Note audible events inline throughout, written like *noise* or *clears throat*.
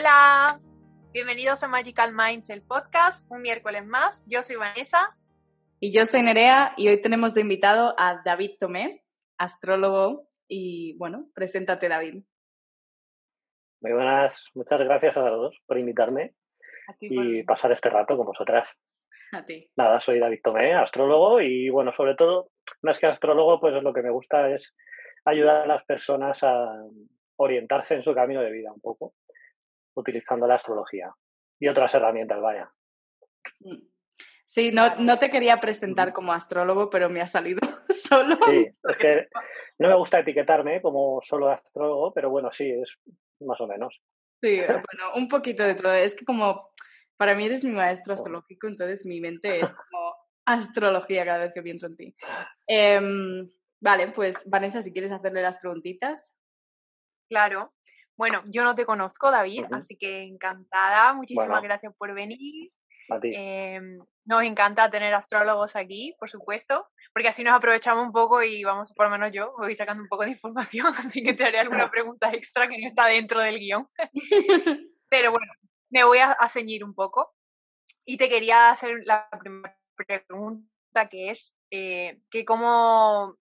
Hola, bienvenidos a Magical Minds, el podcast, un miércoles más. Yo soy Vanessa. Y yo soy Nerea y hoy tenemos de invitado a David Tomé, astrólogo. Y bueno, preséntate David. Muy buenas, muchas gracias a los dos por invitarme y pasar este rato con vosotras. A ti. Nada, soy David Tomé, astrólogo y bueno, sobre todo, más que astrólogo, pues lo que me gusta es ayudar a las personas a orientarse en su camino de vida un poco utilizando la astrología y otras herramientas, vaya. Mm. Sí, no, no te quería presentar como astrólogo, pero me ha salido *laughs* solo. Sí, es que no me gusta etiquetarme como solo astrólogo, pero bueno, sí, es más o menos. Sí, bueno, un poquito de todo. Es que como para mí eres mi maestro astrológico, entonces mi mente es *laughs* como astrología cada vez que pienso en ti. Em, vale, pues Vanessa, si quieres hacerle las preguntitas. Claro. Bueno, yo no te conozco, David, así que encantada. Muchísimas gracias por venir. Em, nos encanta tener astrólogos aquí, por supuesto, porque así nos aprovechamos un poco y vamos, por lo menos yo, voy sacando un poco de información, *laughs* así que te haré alguna *laughs* pregunta extra que no está dentro del guion. *laughs* Pero bueno, me voy a, ceñir un poco y te quería hacer la primera pregunta que es eh, que cómo,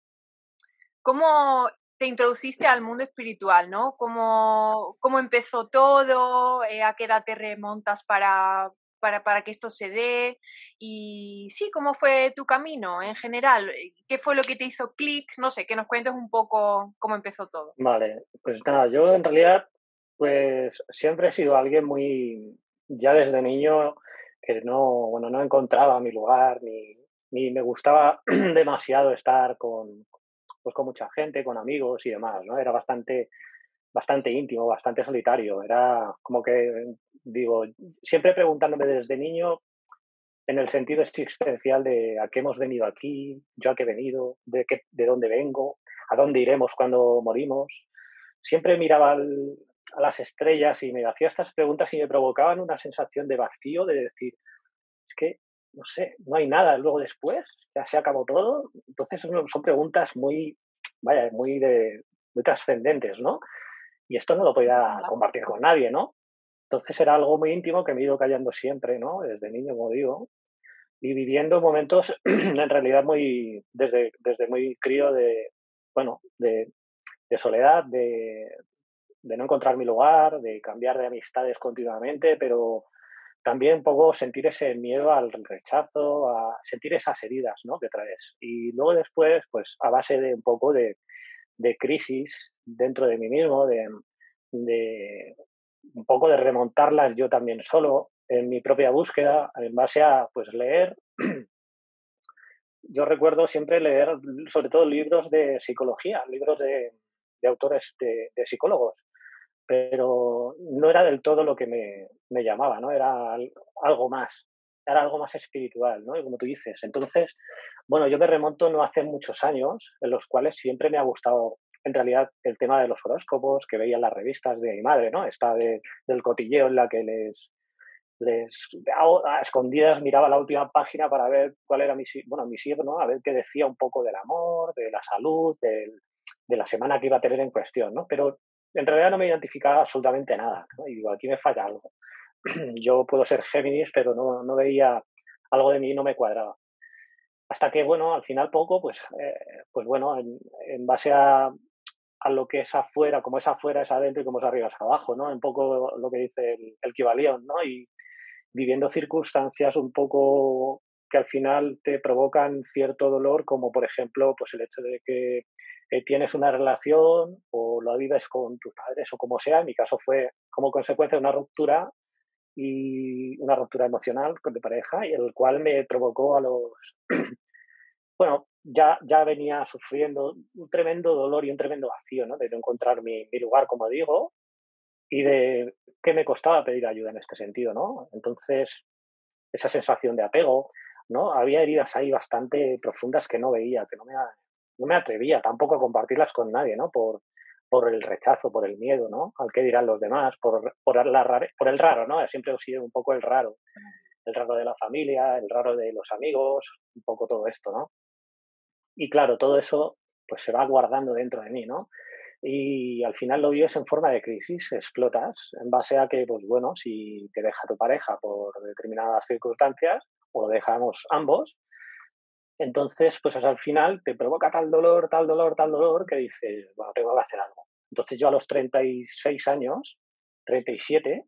cómo te introduciste al mundo espiritual, ¿no? ¿Cómo, cómo empezó todo? Eh, ¿A qué edad te remontas para, para, para, que esto se dé? Y sí, ¿cómo fue tu camino en general? ¿Qué fue lo que te hizo clic? No sé, que nos cuentes un poco cómo empezó todo. Vale, pues nada, yo en realidad, pues siempre he sido alguien muy, ya desde niño, que no, bueno, no encontraba mi lugar, ni, ni me gustaba *clears throat* demasiado estar con, pues con mucha gente, con amigos y demás, ¿no? Era bastante, bastante íntimo, bastante solitario. Era como que, digo, siempre preguntándome desde niño en el sentido existencial de a qué hemos venido aquí, yo a qué he venido, de, qué, de dónde vengo, a dónde iremos cuando morimos. Siempre miraba a las estrellas y me hacía estas preguntas y me provocaban una sensación de vacío, de decir, es que no sé, no hay nada luego después, ya se acabó todo. Entonces son preguntas muy, vaya, muy, de, muy trascendentes, ¿no? Y esto no lo podía compartir con nadie, ¿no? Entonces era algo muy íntimo que me he ido callando siempre, ¿no? Desde niño, como digo, y viviendo momentos *clears throat* en realidad muy, desde, desde muy crío de, bueno, de, de soledad, de, de no encontrar mi lugar, de cambiar de amistades continuamente, pero también un poco sentir ese miedo al rechazo, a sentir esas heridas ¿no? que traes. Y luego después, pues a base de un poco de, crisis dentro de mí mismo, de, un poco de remontarlas yo también solo en mi propia búsqueda, en base a pues leer. *clears throat* Yo recuerdo siempre leer sobre todo libros de psicología, libros de, autores de psicólogos pero no era del todo lo que me, me, llamaba, ¿no? Era algo más, era algo más espiritual, ¿no? Como tú dices. Entonces, bueno, yo me remonto no hace muchos años, en los cuales siempre me ha gustado, en realidad, el tema de los horóscopos que veía en las revistas de mi madre, ¿no? Esta de, del cotilleo en la que les, les a, escondidas miraba la última página para ver cuál era mi, bueno, mi signo, a ver qué decía un poco del amor, de la salud, del, de la semana que iba a tener en cuestión, ¿no? Pero en realidad no me identificaba absolutamente nada. Y digo, aquí me falla algo. *clears throat* Yo puedo ser Géminis, pero no, no veía algo de mí, no me cuadraba. Hasta que, bueno, al final poco, pues, eh, pues bueno, en, base a, a, lo que es afuera, como es afuera es adentro y como es arriba es abajo, ¿no? Un poco lo que dice el, el ¿no? Y viviendo circunstancias un poco que al final te provocan cierto dolor, como por ejemplo, pues el hecho de que eh, tienes una relación o lo vives con tus padres o como sea. En mi caso fue como consecuencia de una ruptura y una ruptura emocional de pareja, y el cual me provocó a los, *clears throat* bueno, ya, ya venía sufriendo un tremendo dolor y un tremendo vacío, ¿no? De no encontrar mi, mi lugar, como digo, y de qué me costaba pedir ayuda en este sentido, ¿no? Entonces, esa sensación de apego, ¿no? Había heridas ahí bastante profundas que no veía, que no me, no me atrevía tampoco a compartirlas con nadie, ¿no? Por, por el rechazo, por el miedo, ¿no? Al que dirán los demás, por, por, la por el raro, ¿no? Siempre he sido un poco el raro, el raro de la familia, el raro de los amigos, un poco todo esto, ¿no? Y claro, todo eso pues se va guardando dentro de mí, ¿no? Y al final lo vives en forma de crisis, explotas, en base a que, pues bueno, si te deja tu pareja por determinadas circunstancias, o lo dejamos ambos, entonces, pues al final te provoca tal dolor, tal dolor, tal dolor, que dices, bueno, tengo que hacer algo. Entonces yo a los 36 años, 37,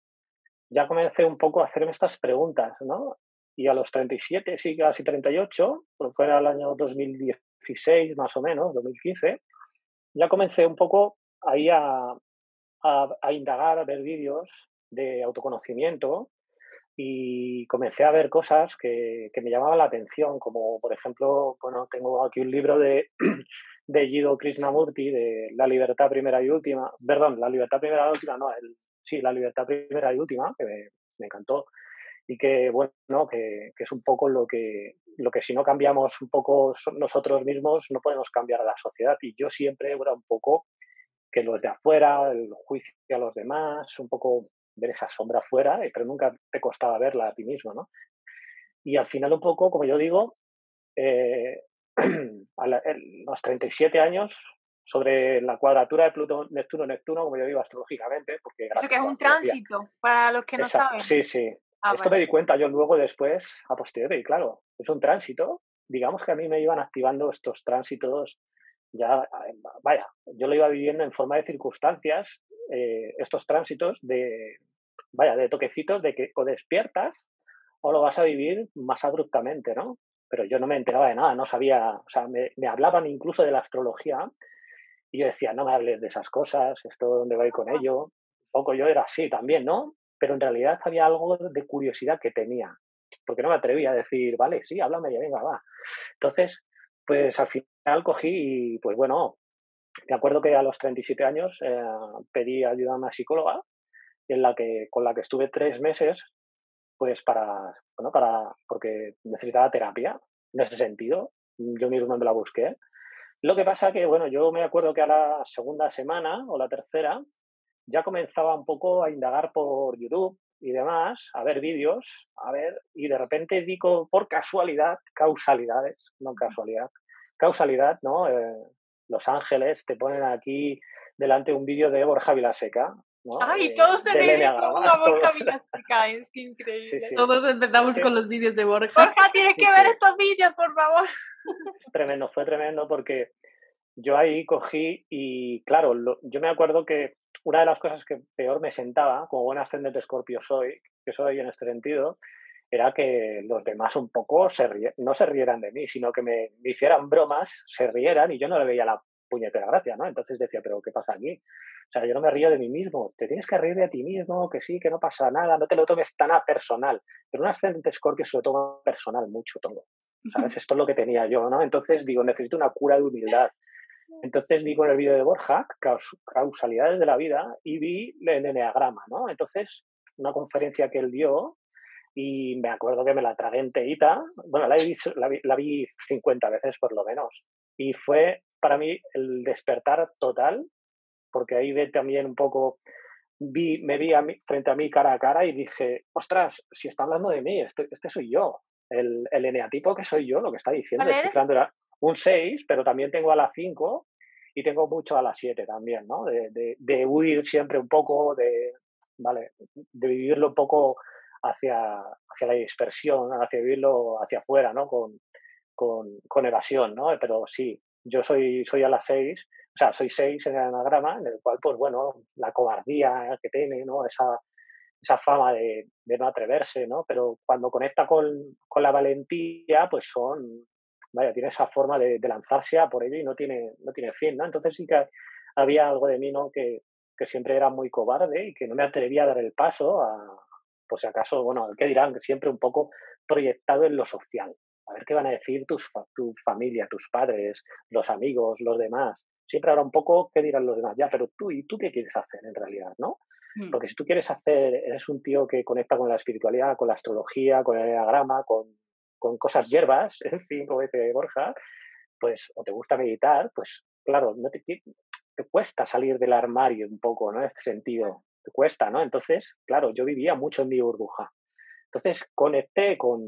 ya comencé un poco a hacerme estas preguntas, ¿no? Y a los 37, sí, casi 38, pues fuera el año 2016 más o menos, 2015, ya comencé un poco ahí a, a, a indagar, a ver vídeos de autoconocimiento y comencé a ver cosas que, que, me llamaban la atención, como por ejemplo, bueno, tengo aquí un libro de, *clears throat* de Krishnamurti, de La libertad primera y última, perdón, La libertad primera y última, no, el, sí, La libertad primera y última, que me, me encantó, y que, bueno, que, que, es un poco lo que, lo que si no cambiamos un poco nosotros mismos, no podemos cambiar a la sociedad. Y yo siempre era un poco que los de afuera, el juicio a los demás, un poco ver esa sombra fuera, pero nunca te costaba verla a ti mismo, ¿no? Y al final un poco, como yo digo, eh, *clears throat* a los 37 años, sobre la cuadratura de Plutón, Neptuno, Neptuno, como yo digo astrológicamente, porque... Eso que es un tránsito, para los que no saben. Sí, sí. Ah, Esto me di cuenta yo luego después, a posteriori, claro, es un tránsito. Digamos que a mí me iban activando estos tránsitos ya, vaya, yo lo iba viviendo en forma de circunstancias, eh, estos tránsitos de, vaya, de toquecitos de que o despiertas o lo vas a vivir más abruptamente, ¿no? Pero yo no me enteraba de nada, no sabía, o sea, me, hablaban incluso de la astrología y yo decía, no me hables de esas cosas, esto dónde voy con ello. Poco yo era así también, ¿no? Pero en realidad había algo de curiosidad que tenía, porque no me atrevía a decir, vale, sí, háblame ya, venga, va. Entonces, pues al final cogí y, pues bueno, me acuerdo que a los 37 años eh, pedí ayuda a una psicóloga en la que, con la que estuve tres meses, pues para, bueno, para, porque necesitaba terapia en ese sentido. Yo mismo me la busqué. Lo que pasa que, bueno, yo me acuerdo que a la segunda semana o la tercera ya comenzaba un poco a indagar por YouTube y demás, a ver vídeos, a ver, y de repente digo por casualidad, causalidades, no casualidad, causalidad, ¿no? Eh, Los Ángeles te ponen aquí delante un vídeo de Borja Vilaseca, Ay, eh, todos se ríen como una Borja Vilaseca, es increíble. Todos empezamos con los vídeos de Borja. Borja, tienes que ver estos vídeos, por favor. Tremendo, fue tremendo porque yo ahí cogí y, claro, yo me acuerdo que una de las cosas que peor me sentaba, como buen ascendente escorpio soy, que soy en este sentido, era que los demás un poco se no se rieran de mí, sino que me, me, hicieran bromas, se rieran y yo no le veía la puñetera gracia, ¿no? Entonces decía, pero ¿qué pasa aquí? O sea, yo no me río de mí mismo, te tienes que reír de ti mismo, que sí, que no pasa nada, no te lo tomes tan a personal. Pero un ascendente Scorpio se lo toma personal mucho todo, ¿sabes? *laughs* Esto es lo que tenía yo, ¿no? Entonces digo, necesito una cura de humildad. Entonces vi con el vídeo de Borja, causalidades de la vida, y vi el enneagrama, ¿no? Entonces, una conferencia que él dio, y me acuerdo que me la tragué enterita, bueno, la, he la, vi, la vi 50 veces por lo menos, y fue para mí el despertar total, porque ahí ve también un poco, vi, me vi a mí, frente a mí cara a cara y dije, ostras, si está hablando de mí, este, este soy yo, el, el eneatipo que soy yo, lo que está diciendo, era un 6, pero también tengo a la 5 y tengo mucho a la 7 también, ¿no? De, de, de, huir siempre un poco, de, ¿vale? De vivirlo un poco hacia, hacia la dispersión, hacia vivirlo hacia afuera, ¿no? Con, con, con evasión, ¿no? Pero sí, yo soy, soy a las 6 o sea, soy seis en el anagrama, en el cual, pues bueno, la cobardía que tiene, ¿no? Esa, esa fama de, no atreverse, ¿no? Pero cuando conecta con, con, la valentía, pues son, vaya, tiene esa forma de, lanzarse a por ello y no tiene, no tiene fin, ¿no? Entonces sí que había algo de mí, ¿no? Que, que siempre era muy cobarde y que no me atrevía a dar el paso a, por si acaso, bueno, ¿qué dirán? Siempre un poco proyectado en lo social. A ver qué van a decir tus, tu familia, tus padres, los amigos, los demás. Siempre habrá un poco qué dirán los demás. Ya, pero tú, ¿y tú qué quieres hacer en realidad, no? Mm. Porque si tú quieres hacer, eres un tío que conecta con la espiritualidad, con la astrología, con el diagrama, con, con cosas hierbas, *laughs* en fin, como dice Borja, pues, o te gusta meditar, pues claro, no te, te cuesta salir del armario un poco, ¿no? En este sentido, te cuesta, ¿no? Entonces, claro, yo vivía mucho en mi burbuja. Entonces conecté con,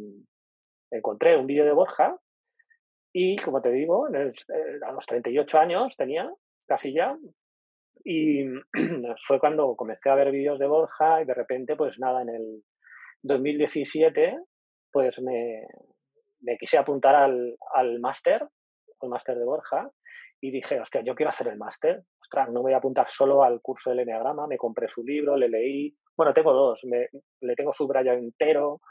encontré un vídeo de Borja y, como te digo, eh, a los 38 años tenía, casi ya, y *clears throat* fue cuando comencé a ver vídeos de Borja y de repente, pues nada, en el 2017, pues me, me quise apuntar al, al máster, al máster de Borja, y dije, hostia, yo quiero hacer el máster, ostras, no voy a apuntar solo al curso del Enneagrama, me compré su libro, le leí, bueno, tengo dos, me, le tengo subrayado entero,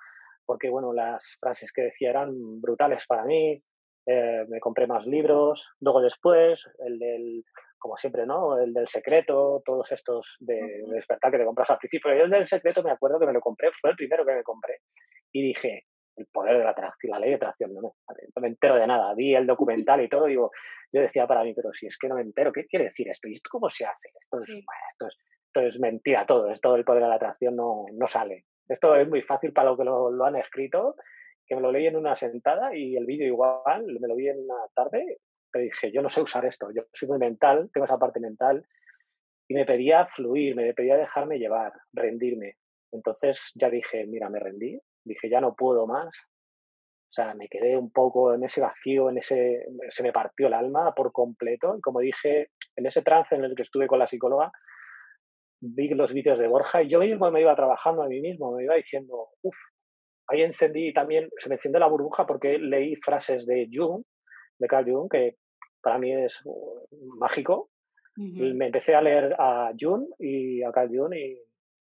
porque bueno, las frases que decía eran brutales para mí, eh, me compré más libros, luego después, el del, como siempre, ¿no? El del secreto, todos estos de, despertar que te compras al principio. Y el del secreto me acuerdo que me lo compré, fue el primero que me compré. Y dije, el poder de la atracción, la ley de atracción, no me, no me entero de nada. Vi el *laughs* documental y todo, digo, yo decía para mí, pero si es que no me entero, ¿qué quiere decir esto? ¿Y esto cómo se hace? Esto es, esto es, esto es mentira todo, esto del poder de la atracción no, no sale. Esto es muy fácil para lo que lo, han escrito, que me lo leí en una sentada y el vídeo igual, me lo vi en una tarde, pero dije, yo no sé usar esto, yo soy muy mental, tengo esa parte mental, y me pedía fluir, me pedía dejarme llevar, rendirme. Entonces ya dije, mira, me rendí, dije, ya no puedo más. O sea, me quedé un poco en ese vacío, en ese, se me partió el alma por completo. Y como dije, en ese trance en el que estuve con la psicóloga, vi los vídeos de Borja y yo mismo me iba trabajando a mí mismo, me iba diciendo, uff, ahí encendí también, se me encendió la burbuja porque leí frases de Jung, de Carl Jung, que para mí es uh, mágico. y me empecé a leer a Jung y a Carl Jung y,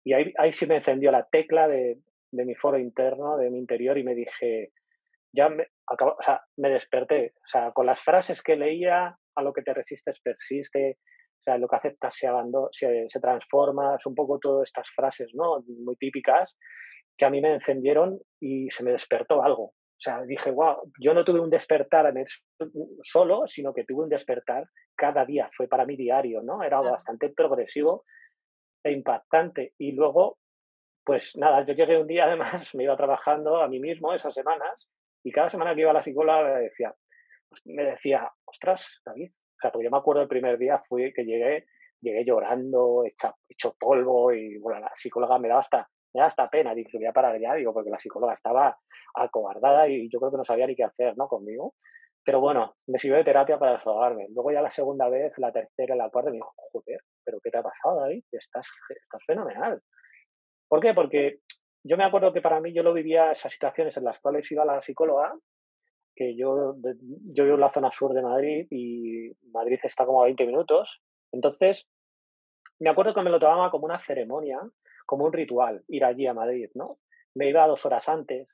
y ahí, ahí, sí me encendió la tecla de, de, mi foro interno, de mi interior y me dije, ya me, acabo, o sea, me desperté. O sea, con las frases que leía, a lo que te resistes persiste, sea, lo que aceptas se, se, se transforma, es un poco todas estas frases, ¿no? Muy típicas, que a mí me encendieron y se me despertó algo. O sea, dije, wow, yo no tuve un despertar en solo, sino que tuve un despertar cada día, fue para mí diario, ¿no? Era bastante progresivo e impactante. Y luego, pues nada, yo llegué un día, además, *laughs* me iba trabajando a mí mismo esas semanas, y cada semana que iba a la psicóloga me decía, me decía, ostras, David, o porque yo me acuerdo el primer día fui que llegué, llegué llorando, hecho polvo y la psicóloga me daba hasta, me daba hasta pena, dije, voy a parar ya, digo, porque la psicóloga estaba acobardada y yo creo que no sabía ni qué hacer, ¿no? Conmigo. Pero bueno, me sirvió de terapia para desahogarme. Luego ya la segunda vez, la tercera, la cuarta, me dijo, joder, ¿pero qué te ha pasado, David? Estás, estás fenomenal. ¿Por qué? Porque yo me acuerdo que para mí yo lo vivía esas situaciones en las cuales iba la psicóloga que yo, yo vivo en la zona sur de Madrid y Madrid está como a 20 minutos. Entonces, me acuerdo que me lo tomaba como una ceremonia, como un ritual, ir allí a Madrid, ¿no? Me iba dos horas antes,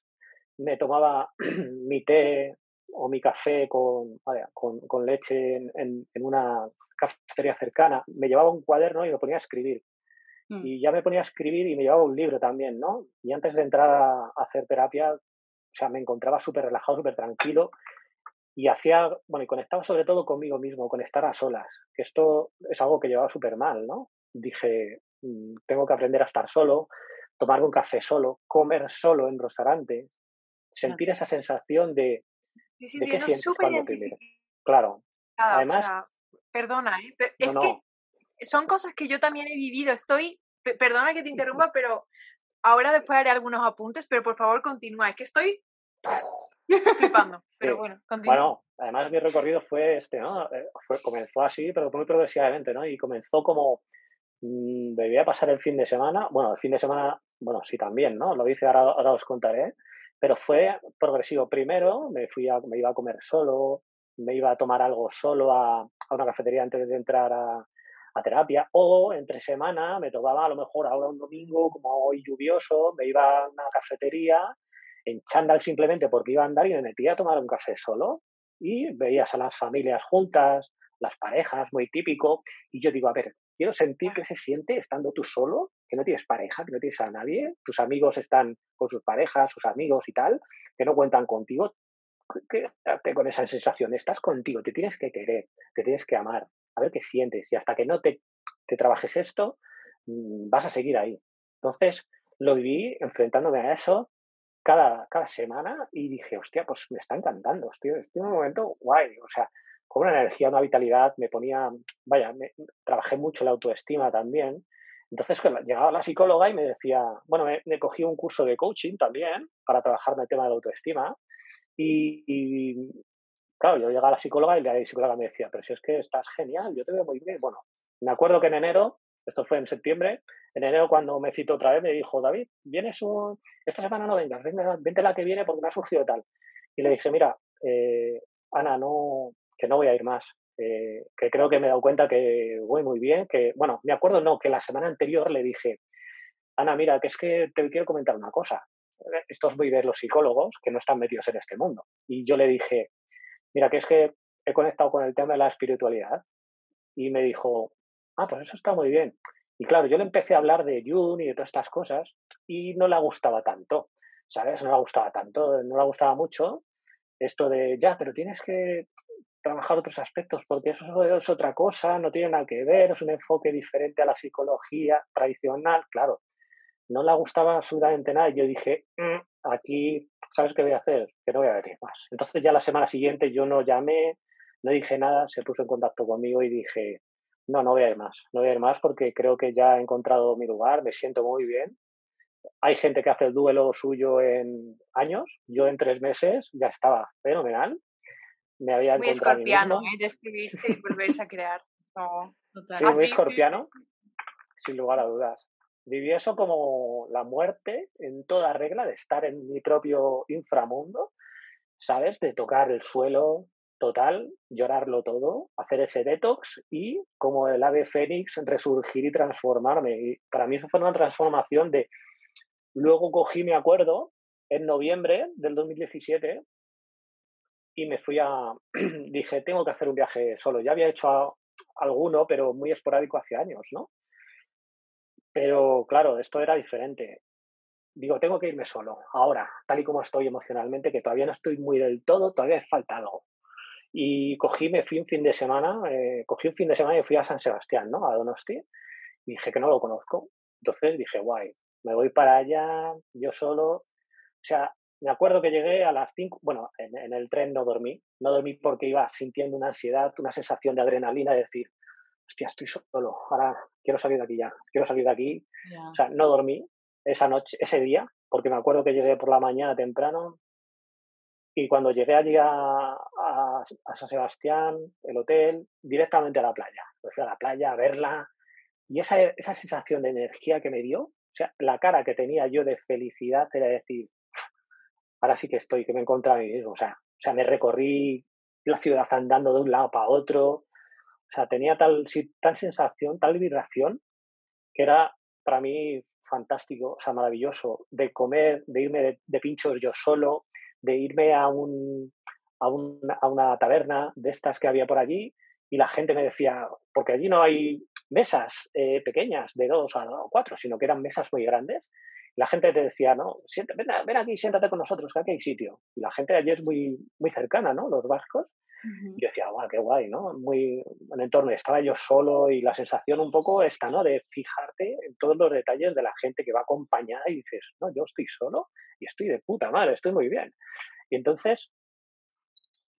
me tomaba *clears throat* mi té o mi café con, con, con, leche en, en, una cafetería cercana, me llevaba un cuaderno y me ponía a escribir. Mm. Y ya me ponía a escribir y me llevaba un libro también, ¿no? Y antes de entrar a hacer terapia, o sea, me encontraba súper relajado, súper tranquilo y hacía, bueno, y conectaba sobre todo conmigo mismo, conectar a solas, que esto es algo que llevaba súper mal, ¿no? Dije, mm, tengo que aprender a estar solo, tomar un café solo, comer solo en restaurante, sentir esa sensación de, sí, sí, de qué sientes cuando primero. Claro. Además, perdona, ¿eh? es que son cosas que yo también he vivido. Estoy, perdona que te interrumpa, pero Ahora después haré algunos apuntes, pero por favor continúa. Es que estoy flipando. *laughs* Pero bueno, continúa. Bueno, además mi recorrido fue este, ¿no? Eh, fue, comenzó así, pero muy progresivamente, ¿no? Y comenzó como mmm, debía pasar el fin de semana. Bueno, el fin de semana, bueno, sí también, ¿no? Lo hice, ahora, ahora os contaré. Pero fue progresivo. Primero me fui a, me iba a comer solo, me iba a tomar algo solo a, a una cafetería antes de entrar a, a terapia o entre semana me tomaba a lo mejor ahora un domingo como hoy lluvioso, me iba a una cafetería en chándal simplemente porque iba a andar y me metía a tomar un café solo y veías a las familias juntas, las parejas, muy típico, y yo digo, a ver, quiero sentir qué se siente estando tú solo, que no tienes pareja, que no tienes a nadie, tus amigos están con sus parejas, sus amigos y tal, que no cuentan contigo. Quédate con esa sensación, estás contigo, te tienes que querer, te tienes que amar, a ver qué sientes. Y hasta que no te, te trabajes esto, mm, vas a seguir ahí. Entonces, lo viví enfrentándome a eso cada, cada semana y dije, hostia, pues me está encantando, estoy, en un momento guay, o sea, con una energía, una vitalidad, me ponía, vaya, me, trabajé mucho la autoestima también. Entonces llegaba la psicóloga y me decía, bueno, me, cogí un curso de coaching también para trabajar el tema de la autoestima. Y, claro, yo llegaba a la psicóloga y la psicóloga me decía, pero si es que estás genial, yo te veo muy bien. Bueno, me acuerdo que en enero, esto fue en septiembre, en enero cuando me citó otra vez me dijo, David, vienes un... esta semana no vengas, vente la que viene porque me ha surgido tal. Y le dije, mira, eh, Ana, no, que no voy a ir más. Eh, que creo que me he dado cuenta que voy muy bien, que, bueno, me acuerdo, no, que la semana anterior le dije, Ana, mira, que es que te quiero comentar una cosa. Estos voy a ver los psicólogos que no están metidos en este mundo. Y yo le dije, mira, que es que he conectado con el tema de la espiritualidad. Y me dijo, ah, pues eso está muy bien. Y claro, yo le empecé a hablar de Jung y de todas estas cosas y no le gustaba tanto, ¿sabes? No le gustaba tanto, no le gustaba mucho esto de, ya, pero tienes que trabajar otros aspectos, porque eso es otra cosa, no tiene nada que ver, es un enfoque diferente a la psicología tradicional, claro. No le gustaba absolutamente nada y yo dije, mm, aquí, ¿sabes qué voy a hacer? Que no voy a venir más. Entonces ya la semana siguiente yo no llamé, no dije nada, se puso en contacto conmigo y dije, no, no voy a ir más, no voy a ir más porque creo que ya he encontrado mi lugar, me siento muy bien. Hay gente que hace el duelo suyo en años, yo en tres meses ya estaba fenomenal me había muy escorpiano, ¿eh? y volverse a crear. Sí, muy escorpiano, sin lugar a dudas. Viví eso como la muerte en toda regla, de estar en mi propio inframundo, ¿sabes? De tocar el suelo total, llorarlo todo, hacer ese detox y como el ave fénix resurgir y transformarme. Y para mí eso fue una transformación de... Luego cogí mi acuerdo en noviembre del 2017 y me fui a, *clears throat* dije, tengo que hacer un viaje solo. Ya había hecho alguno, pero muy esporádico hace años, ¿no? Pero claro, esto era diferente. Digo, tengo que irme solo, ahora, tal y como estoy emocionalmente, que todavía no estoy muy del todo, todavía me falta algo. Y cogí, me fui un fin de semana, eh, cogí un fin de semana y fui a San Sebastián, ¿no? A Donosti. Y dije que no lo conozco. Entonces dije, guay, me voy para allá, yo solo. O sea, me acuerdo que llegué a las 5, bueno, en, el tren no dormí, no dormí porque iba sintiendo una ansiedad, una sensación de adrenalina, de decir, hostia, estoy solo, ahora quiero salir de aquí ya, quiero salir de aquí. O sea, no dormí esa noche, ese día, porque me acuerdo que llegué por la mañana temprano y cuando llegué allí a, a, San Sebastián, el hotel, directamente a la playa. fui a la playa a verla y esa, esa sensación de energía que me dio, o sea, la cara que tenía yo de felicidad era decir, ahora sí que estoy, que me he encontrado a mí mismo. O sea, o sea, me recorrí la ciudad andando de un lado para otro. O sea, tenía tal, tal sensación, tal vibración, que era para mí fantástico, o sea, maravilloso, de comer, de irme de, pinchos yo solo, de irme a, un, a, a, una taberna de estas que había por allí y la gente me decía, porque allí no hay mesas eh, pequeñas de dos a cuatro, sino que eran mesas muy grandes la gente te decía, no, ven, aquí, siéntate con nosotros, que aquí hay sitio. Y la gente allí es muy, muy cercana, ¿no? Los vascos. Yo decía, guau, qué guay, ¿no? Muy en entorno. Estaba yo solo y la sensación un poco esta, ¿no? De fijarte en todos los detalles de la gente que va acompañada y dices, no, yo estoy solo y estoy de puta madre, estoy muy bien. Y entonces,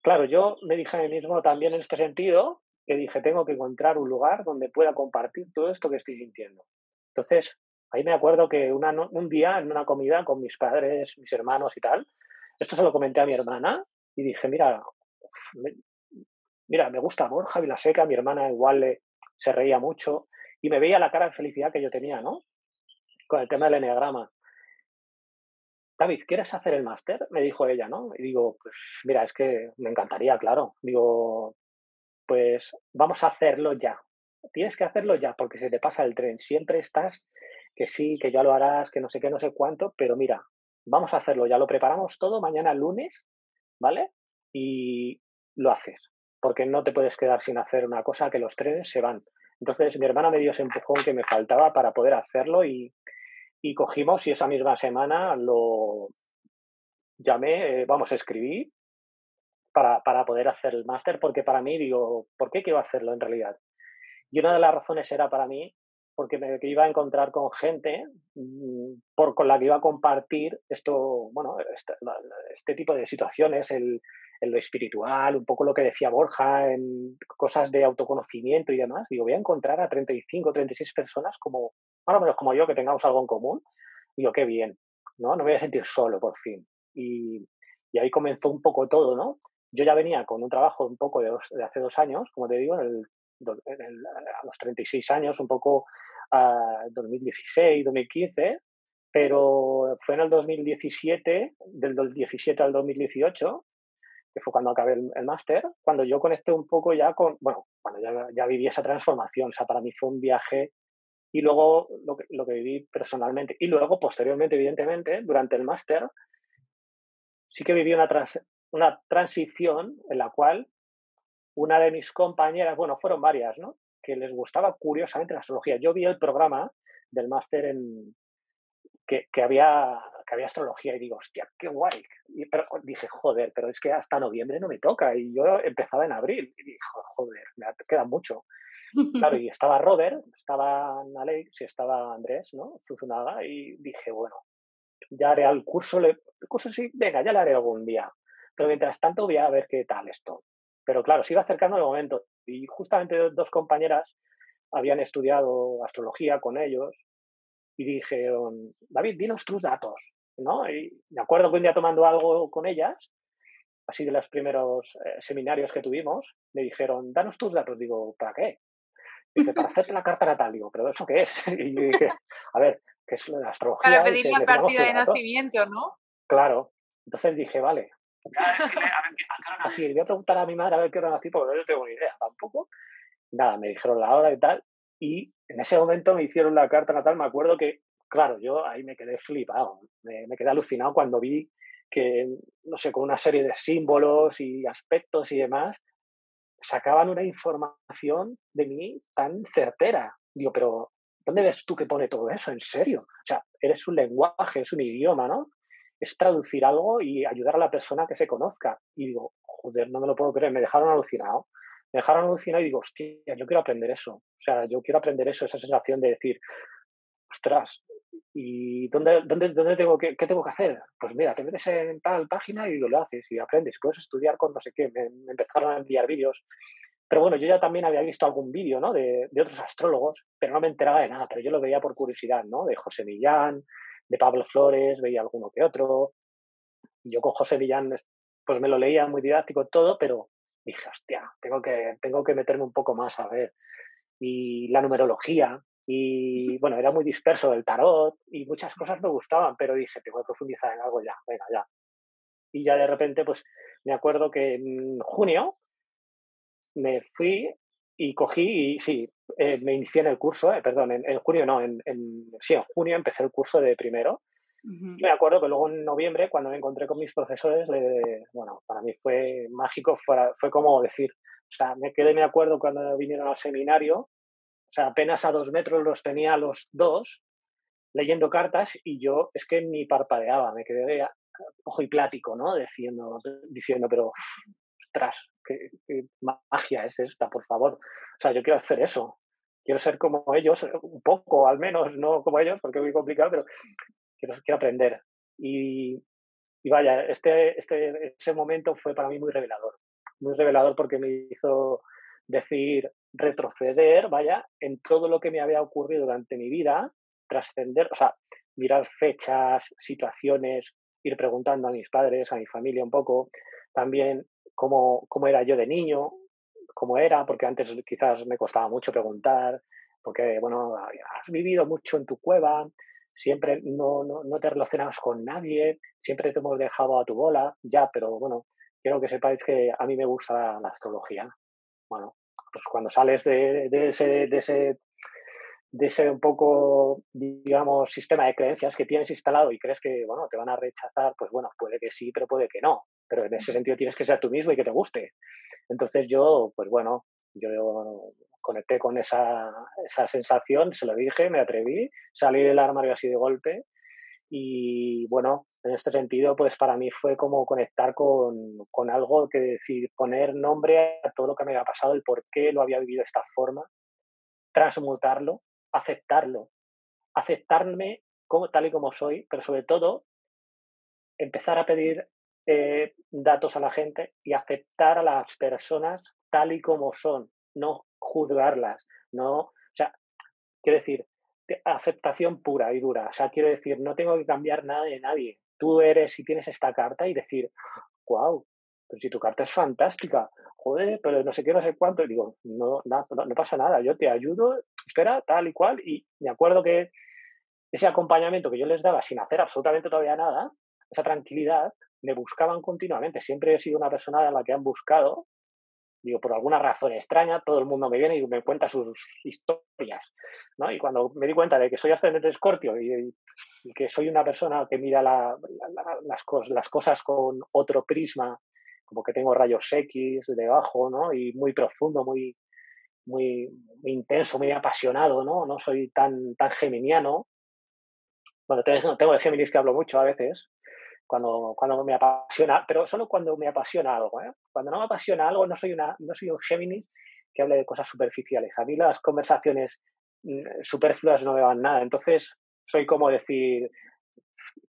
claro, yo me dije a mí mismo también en este sentido que dije, tengo que encontrar un lugar donde pueda compartir todo esto que estoy sintiendo. Entonces, Ahí me acuerdo que un día en una comida con mis padres, mis hermanos y tal, esto se lo comenté a mi hermana y dije, mira, mira, me gusta Borja Vilaseca, mi hermana igual le, se reía mucho y me veía la cara de felicidad que yo tenía, ¿no? Con el tema del enneagrama. David, ¿quieres hacer el máster? Me dijo ella, ¿no? Y digo, pues mira, es que me encantaría, claro. Digo, pues vamos a hacerlo ya. Tienes que hacerlo ya porque se te pasa el tren. Siempre estás que sí, que ya lo harás, que no sé qué, no sé cuánto, pero mira, vamos a hacerlo, ya lo preparamos todo mañana lunes, ¿vale? Y lo haces, porque no te puedes quedar sin hacer una cosa que los trenes se van. Entonces mi hermana me dio ese empujón que me faltaba para poder hacerlo y, y cogimos y esa misma semana lo llamé, eh, vamos, escribí para, para poder hacer el máster porque para mí digo, ¿por qué quiero hacerlo en realidad? Y una de las razones era para mí porque me iba a encontrar con gente mm, por, con la que iba a compartir esto, bueno, este, tipo de situaciones, el, en lo espiritual, un poco lo que decía Borja, en cosas de autoconocimiento y demás. Digo, voy a encontrar a 35, 36 personas como, más o menos como yo, que tengamos algo en común. Digo, qué bien, ¿no? No me voy a sentir solo, por fin. Y, y ahí comenzó un poco todo, ¿no? Yo ya venía con un trabajo un poco de, de hace dos años, como te digo, en el, a los 36 años, un poco a 2016, 2015, pero fue en el 2017, del 2017 al 2018, que fue cuando acabé el, máster, cuando yo conecté un poco ya con, bueno, cuando ya, ya, viví esa transformación, o sea, para mí fue un viaje y luego lo que, lo que viví personalmente. Y luego posteriormente, evidentemente, durante el máster, sí que viví una, una transición en la cual una de mis compañeras, bueno, fueron varias, ¿no? que les gustaba curiosamente la astrología. Yo vi el programa del máster en que, había, que había astrología y digo, hostia, qué guay. Y, pero dije, joder, pero es que hasta noviembre no me toca. Y yo empezaba en abril y dije, joder, me queda mucho. Claro, y estaba Robert, estaba Alex y estaba Andrés, ¿no? Zuzunaga, y dije, bueno, ya haré el curso, el curso sí, venga, ya lo haré algún día. Pero mientras tanto voy a ver qué tal esto. Pero claro, se iba acercando el momento. Y justamente dos compañeras habían estudiado astrología con ellos y dijeron, David, dinos tus datos. ¿no? Y me acuerdo que un día tomando algo con ellas, así de los primeros eh, seminarios que tuvimos, me dijeron, danos tus datos. Digo, ¿para qué? Dice, para *laughs* hacerte la carta natal. Digo, ¿pero eso qué es? *laughs* Y yo dije, a ver, ¿qué es la astrología? Para pedir la partida de nacimiento, ¿no? Claro. Entonces dije, vale, voy a preguntar a mi madre a ver qué hora nací, porque no tengo ni idea tampoco. Nada, me dijeron la hora y tal. Y en ese momento me hicieron la carta natal. Me acuerdo que, claro, yo ahí me quedé flipado. Me, me quedé alucinado cuando vi que, no sé, con una serie de símbolos y aspectos y demás, sacaban una información de mí tan certera. Digo, pero ¿dónde ves tú que pone todo eso? ¿En serio? O sea, eres un lenguaje, es un idioma, ¿no? Es traducir algo y ayudar a la persona que se conozca. Y digo, joder, no me lo puedo creer, me dejaron alucinado. Me dejaron alucinado y digo, hostia, yo quiero aprender eso. O sea, yo quiero aprender eso, esa sensación de decir, ostras, ¿y dónde, dónde, dónde tengo que, qué tengo que hacer? Pues mira, te metes en tal página y lo haces y aprendes. Puedes estudiar con no sé qué. Me, empezaron a enviar vídeos. Pero bueno, yo ya también había visto algún vídeo, ¿no? De, de, otros astrólogos, pero no me enteraba de nada. Pero yo lo veía por curiosidad, ¿no? De José Millán, de Pablo Flores, veía alguno que otro. Yo con José Villán, pues me lo leía muy didáctico todo, pero dije, hostia, tengo que, tengo que meterme un poco más a ver. Y la numerología, y bueno, era muy disperso el tarot, y muchas cosas me gustaban, pero dije, tengo que profundizar en algo ya, venga, ya. Y ya de repente, pues me acuerdo que en junio me fui y cogí y sí, eh, me inicié en el curso, eh, perdón, en, junio no, en, sí, en junio empecé el curso de primero. Me acuerdo que luego en noviembre, cuando me encontré con mis profesores, bueno, para mí fue mágico, fue, fue como decir, o sea, me quedé, me acuerdo cuando vinieron al seminario, o sea, apenas a dos metros los tenía los dos leyendo cartas y yo es que ni parpadeaba, me quedé ojo y plático, ¿no? Diciendo, diciendo pero ostras, ¿qué, magia es esta, por favor. O sea, yo quiero hacer eso. Quiero ser como ellos, un poco al menos, no como ellos, porque es muy complicado, pero quiero, aprender. Y, y vaya, este, este, ese momento fue para mí muy revelador. Muy revelador porque me hizo decir, retroceder, vaya, en todo lo que me había ocurrido durante mi vida, trascender, o sea, mirar fechas, situaciones, ir preguntando a mis padres, a mi familia un poco, también cómo, cómo era yo de niño, cómo era, porque antes quizás me costaba mucho preguntar, porque, bueno, has vivido mucho en tu cueva, siempre no, no, no, te relacionabas con nadie, siempre te hemos dejado a tu bola, ya, pero bueno, quiero que sepáis que a mí me gusta la astrología. Bueno, pues cuando sales de, de ese, de ese de ese un poco, digamos, sistema de creencias que tienes instalado y crees que, bueno, te van a rechazar, pues bueno, puede que sí, pero puede que no. Pero en ese sentido tienes que ser tú mismo y que te guste. Entonces yo, pues bueno, yo conecté con esa, esa sensación, se lo dije, me atreví, salí del armario así de golpe y bueno, en este sentido, pues para mí fue como conectar con, con, algo que decir, poner nombre a todo lo que me había pasado, el por qué lo había vivido de esta forma, transmutarlo, aceptarlo, aceptarme como, tal y como soy, pero sobre todo empezar a pedir eh, datos a la gente y aceptar a las personas tal y como son, no juzgarlas, no, o sea, quiero decir, aceptación pura y dura, o sea, quiero decir, no tengo que cambiar nada de nadie, tú eres y tienes esta carta y decir, wow, pero si tu carta es fantástica, joder, pero no sé qué, no sé cuánto, y digo, no, no, no pasa nada, yo te ayudo, espera, tal y cual, y me acuerdo que ese acompañamiento que yo les daba sin hacer absolutamente todavía nada, esa tranquilidad, me buscaban continuamente. Siempre he sido una persona a la que han buscado, digo, por alguna razón extraña, todo el mundo me viene y me cuenta sus historias, ¿no? Y cuando me di cuenta de que soy ascendente escorpio y, y, que soy una persona que mira las, las cosas con otro prisma, como que tengo rayos X debajo, ¿no? Y muy profundo, muy, muy, muy intenso, muy apasionado, ¿no? No soy tan, tan geminiano, bueno, tengo, tengo el Géminis que hablo mucho a veces, cuando, cuando me apasiona, pero solo cuando me apasiona algo. ¿eh? Cuando no me apasiona algo, no soy, una, no soy un Géminis que hable de cosas superficiales. A mí las conversaciones mm, superfluas no me van nada. Entonces, soy como decir,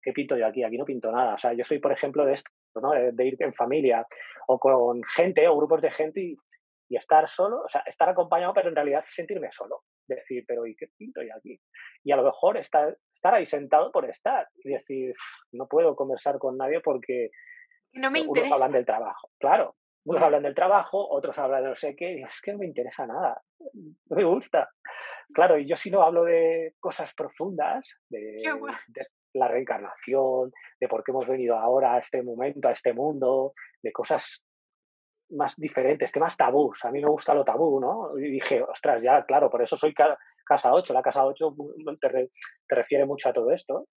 ¿qué pinto yo aquí? Aquí no pinto nada. O sea, yo soy, por ejemplo, de esto, ¿no? de, ir en familia o con gente o grupos de gente y, y estar solo, o sea, estar acompañado, pero en realidad sentirme solo decir, pero ¿y qué pinto yo aquí? Y a lo mejor estar, estar ahí sentado por estar y decir, no puedo conversar con nadie porque no me unos hablan del trabajo. Claro, unos hablan del trabajo, otros hablan de no sé qué, y es que no me interesa nada, no me gusta. Claro, y yo si no hablo de cosas profundas, de, de, la reencarnación, de por qué hemos venido ahora a este momento, a este mundo, de cosas más diferentes, que más tabús. A mí me gusta lo tabú, ¿no? Y dije, ostras, ya, claro, por eso soy casa 8. La casa 8 te, te refiere mucho a todo esto.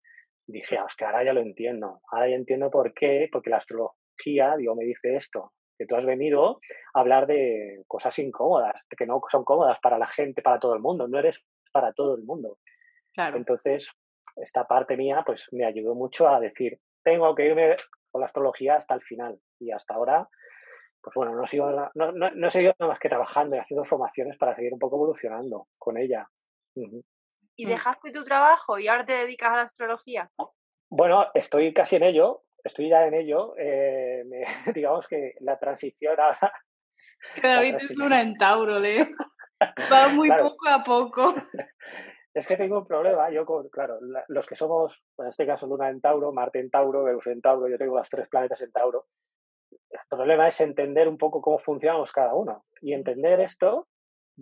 dije, hostia, ahora ya lo entiendo. Ahora ya entiendo por qué, porque la astrología, digo, me dice esto, que tú has venido a hablar de cosas incómodas, que no son cómodas para la gente, para todo el mundo, no eres para todo el mundo. Claro. Entonces, esta parte mía, pues me ayudó mucho a decir, tengo que irme con la astrología hasta el final. Y hasta ahora, pues bueno, no, sigo, no, no, no he seguido nada más que trabajando y haciendo formaciones para seguir un poco evolucionando con ella. ¿Y mm. dejaste tu trabajo y ahora te dedicas a la astrología? Bueno, estoy casi en ello, estoy ya en ello. Eh, *laughs* digamos que la transición ahora... *laughs* Es que David es luna en Tauro, ¿eh? *laughs* Va muy poco a poco. Es que tengo un problema, yo con, claro, los que somos, en este caso Luna en Tauro, Marte en Tauro, Venus en Tauro, yo tengo las tres planetas en Tauro, el problema es entender un poco cómo funcionamos cada uno y entender esto,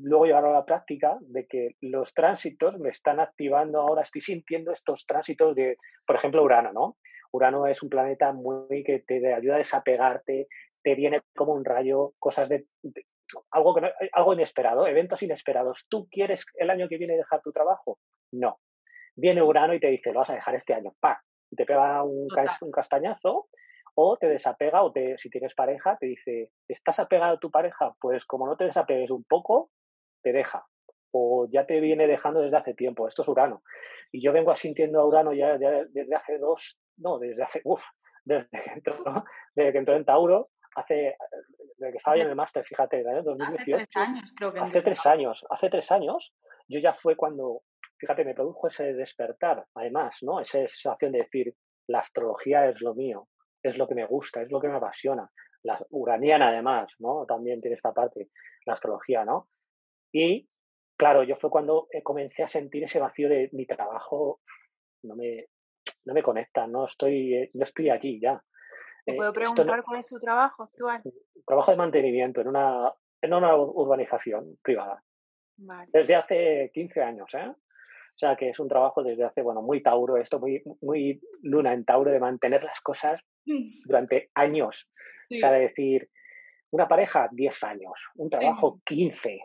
luego llevarlo a la práctica de que los tránsitos me están activando ahora, estoy sintiendo estos tránsitos de, por ejemplo, Urano, ¿no? Urano es un planeta muy que te ayuda a desapegarte, te viene como un rayo, cosas de, algo, que algo inesperado, eventos inesperados. ¿Tú quieres el año que viene dejar tu trabajo? No. Viene Urano y te dice, lo vas a dejar este año, pa, y te pega un, un castañazo o te desapega o te, si tienes pareja te dice, ¿estás apegado a tu pareja? Pues como no te desapegues un poco, te deja o ya te viene dejando desde hace tiempo. Esto es Urano. Y yo vengo sintiendo a Urano ya, desde hace dos, no, desde hace, uff, desde que entró, *laughs* desde que entró en Tauro, hace, desde que estaba en el máster, fíjate, ¿eh? 2018. Hace tres años, creo que. Hace tres años, hace tres años, yo ya fue cuando, fíjate, me produjo ese despertar, además, ¿no? Esa sensación de decir, la astrología es lo mío, es lo que me gusta, es lo que me apasiona. La uraniana, además, ¿no? También tiene esta parte, la astrología, ¿no? Y, claro, yo fue cuando eh, comencé a sentir ese vacío de mi trabajo, no me, no me conecta, no estoy, eh, no estoy aquí ya. ¿Te puedo eh, preguntar cuál es tu trabajo actual? Trabajo de mantenimiento en una, en una urbanización privada. Desde hace 15 años, ¿eh? O sea, que es un trabajo desde hace, bueno, muy Tauro, esto muy, muy luna en Tauro, de mantener las cosas mm. *laughs* durante años. O sea, de decir, una pareja, 10 años, un trabajo, 15,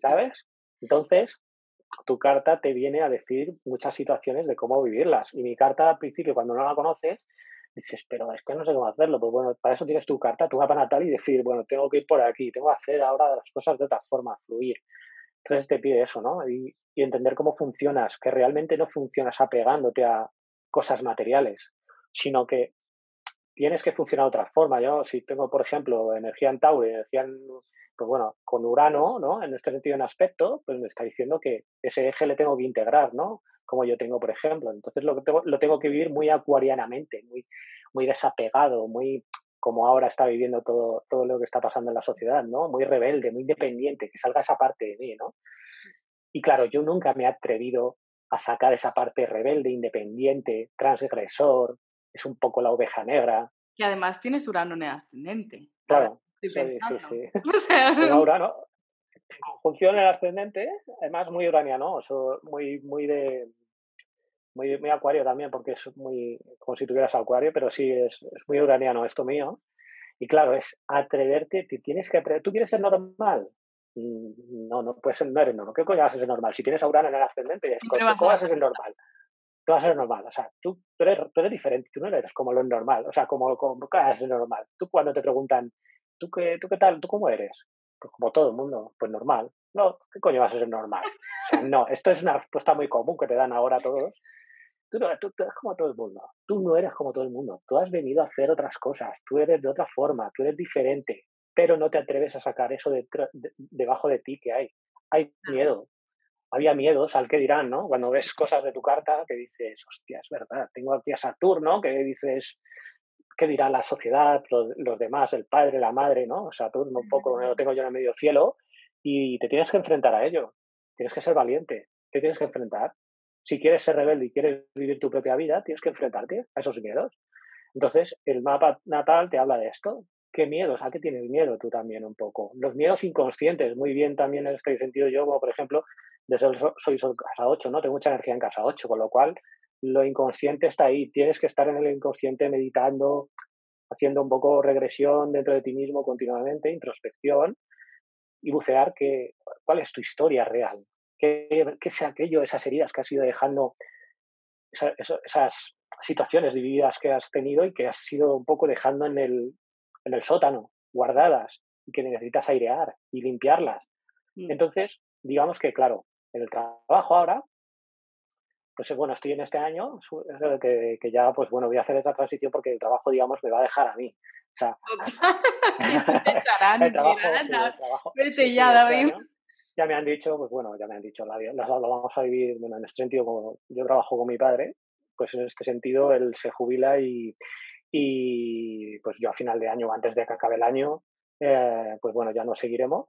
¿sabes? Entonces, tu carta te viene a decir muchas situaciones de cómo vivirlas. Y mi carta al principio, cuando no la conoces, dices, pero es que no sé cómo hacerlo. Pues bueno, para eso tienes tu carta, tu mapa natal y decir, bueno, tengo que ir por aquí, tengo que hacer ahora las cosas de otra forma, fluir. Entonces te pide eso, ¿no? Y, y entender cómo funcionas, que realmente no funcionas apegándote a cosas materiales, sino que tienes que funcionar de otra forma. Yo, si tengo, por ejemplo, energía en Tauro energía en, pues bueno, con Urano, ¿no? En este sentido, en aspecto, pues me está diciendo que ese eje le tengo que integrar, ¿no? Como yo tengo, por ejemplo. Entonces lo, que tengo, lo tengo que vivir muy acuarianamente, muy, muy desapegado, muy como ahora está viviendo todo, todo lo que está pasando en la sociedad, ¿no? Muy rebelde, muy independiente, que salga esa parte de mí, ¿no? Y claro, yo nunca me he atrevido a sacar esa parte rebelde, independiente, transgresor, es un poco la oveja negra. Y además tienes Urano en el ascendente. Claro, sí, sí, sí. *laughs* O sea... Urano, función en el ascendente, además muy uraniano, muy, muy de, muy, muy acuario también, porque es muy como si tuvieras acuario, pero sí, es, es muy uraniano esto mío. Y claro, es atreverte, te tienes que atrever. ¿Tú quieres ser normal? Mm, no, no puedes ser, no eres normal. ¿Qué coño vas a ser normal? Si tienes a Urano en el ascendente, ¿cómo vas a ser normal? Tú vas a ser normal. O sea, tú, tú, eres, tú eres diferente, tú no eres como lo normal. O sea, como, como vas a ser normal. Tú cuando te preguntan, ¿tú qué, ¿tú qué tal? ¿Tú cómo eres? Pues como todo el mundo, pues normal. No, ¿qué coño vas a ser normal? O sea, no, esto es una respuesta muy común que te dan ahora todos. Tú, no, tú, eres como todo el mundo. Tú no eres como todo el mundo. Tú has venido a hacer otras cosas. Tú eres de otra forma. Tú eres diferente. Pero no te atreves a sacar eso de, debajo de ti que hay. Hay miedo. Había miedos al que dirán, ¿no? Cuando ves cosas de tu carta que dices, hostia, es verdad. Tengo aquí a Saturno que dices, ¿qué dirá la sociedad, los, los, demás, el padre, la madre, ¿no? Saturno un poco lo tengo yo en el medio cielo y te tienes que enfrentar a ello. Tienes que ser valiente. Te tienes que enfrentar si quieres ser rebelde y quieres vivir tu propia vida, tienes que enfrentarte a esos miedos. Entonces, el mapa natal te habla de esto. ¿Qué miedos? ¿A qué tienes miedo tú también un poco? Los miedos inconscientes, muy bien también en este sentido yo, como por ejemplo, de soy, soy, casa 8, ¿no? Tengo mucha energía en casa 8, con lo cual lo inconsciente está ahí. Tienes que estar en el inconsciente meditando, haciendo un poco regresión dentro de ti mismo continuamente, introspección, y bucear que, cuál es tu historia real, qué, es aquello, esas heridas que has ido dejando, esas situaciones vividas que has tenido y que has ido un poco dejando en el, en el sótano, guardadas, y que necesitas airear y limpiarlas. Mm. Entonces, digamos que, claro, en el trabajo ahora, pues bueno, estoy en este año, que, que, ya, pues bueno, voy a hacer esa transición porque el trabajo, digamos, me va a dejar a mí. O sea, *laughs* *laughs* el trabajo, Vete ya, David ya me han dicho, pues bueno, ya me han dicho, la, lo vamos a vivir, bueno, en este sentido, como yo trabajo con mi padre, pues en este sentido él se jubila y, y pues yo a final de año, antes de que acabe el año, eh, pues bueno, ya no seguiremos,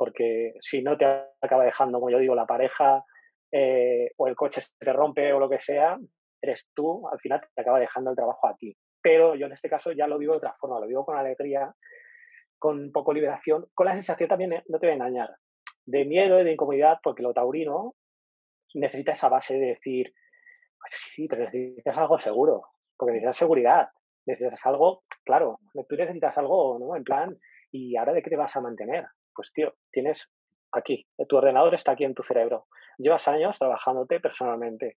porque si no te acaba dejando, como yo digo, la pareja eh, o el coche se te rompe o lo que sea, eres tú, al final te acaba dejando el trabajo a ti. Pero yo en este caso ya lo vivo de otra forma, lo vivo con alegría, con poco liberación, con la sensación también, eh, no te voy a engañar, de miedo y de incomodidad, porque lo taurino necesita esa base de decir, sí, sí, pero necesitas algo seguro, porque necesitas seguridad, necesitas algo, claro, tú necesitas algo, ¿no? En plan, ¿y ahora de qué te vas a mantener? Pues tío, tienes aquí, tu ordenador está aquí en tu cerebro, llevas años trabajándote personalmente.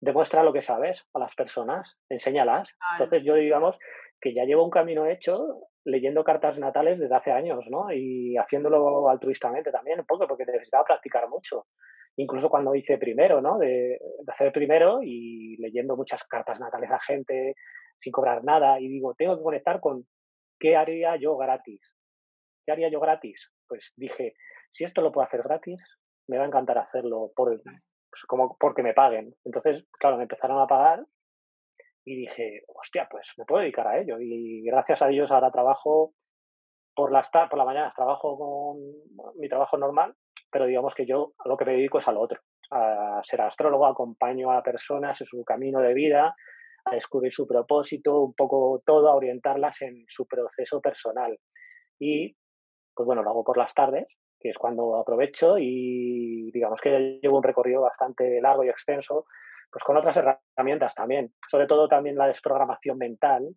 Demuestra lo que sabes a las personas, enséñalas. Entonces yo digamos que ya llevo un camino hecho leyendo cartas natales desde hace años, ¿no? Y haciéndolo altruistamente también, un poco, porque necesitaba practicar mucho. Incluso cuando hice primero, ¿no? De, hacer primero y leyendo muchas cartas natales a gente sin cobrar nada. Y digo, tengo que conectar con qué haría yo gratis. ¿Qué haría yo gratis? Pues dije, si esto lo puedo hacer gratis, me va a encantar hacerlo por, pues como porque me paguen. Entonces, claro, me empezaron a pagar y dije, hostia, pues me puedo dedicar a ello. Y gracias a Dios ahora trabajo por las por la mañana, trabajo con mi trabajo normal, pero digamos que yo lo que me dedico es a lo otro, a ser astrólogo, acompaño a personas en su camino de vida, a descubrir su propósito, un poco todo, a orientarlas en su proceso personal. Y pues bueno, lo hago por las tardes, que es cuando aprovecho y digamos que llevo un recorrido bastante largo y extenso pues con otras herramientas también, sobre todo también la desprogramación mental,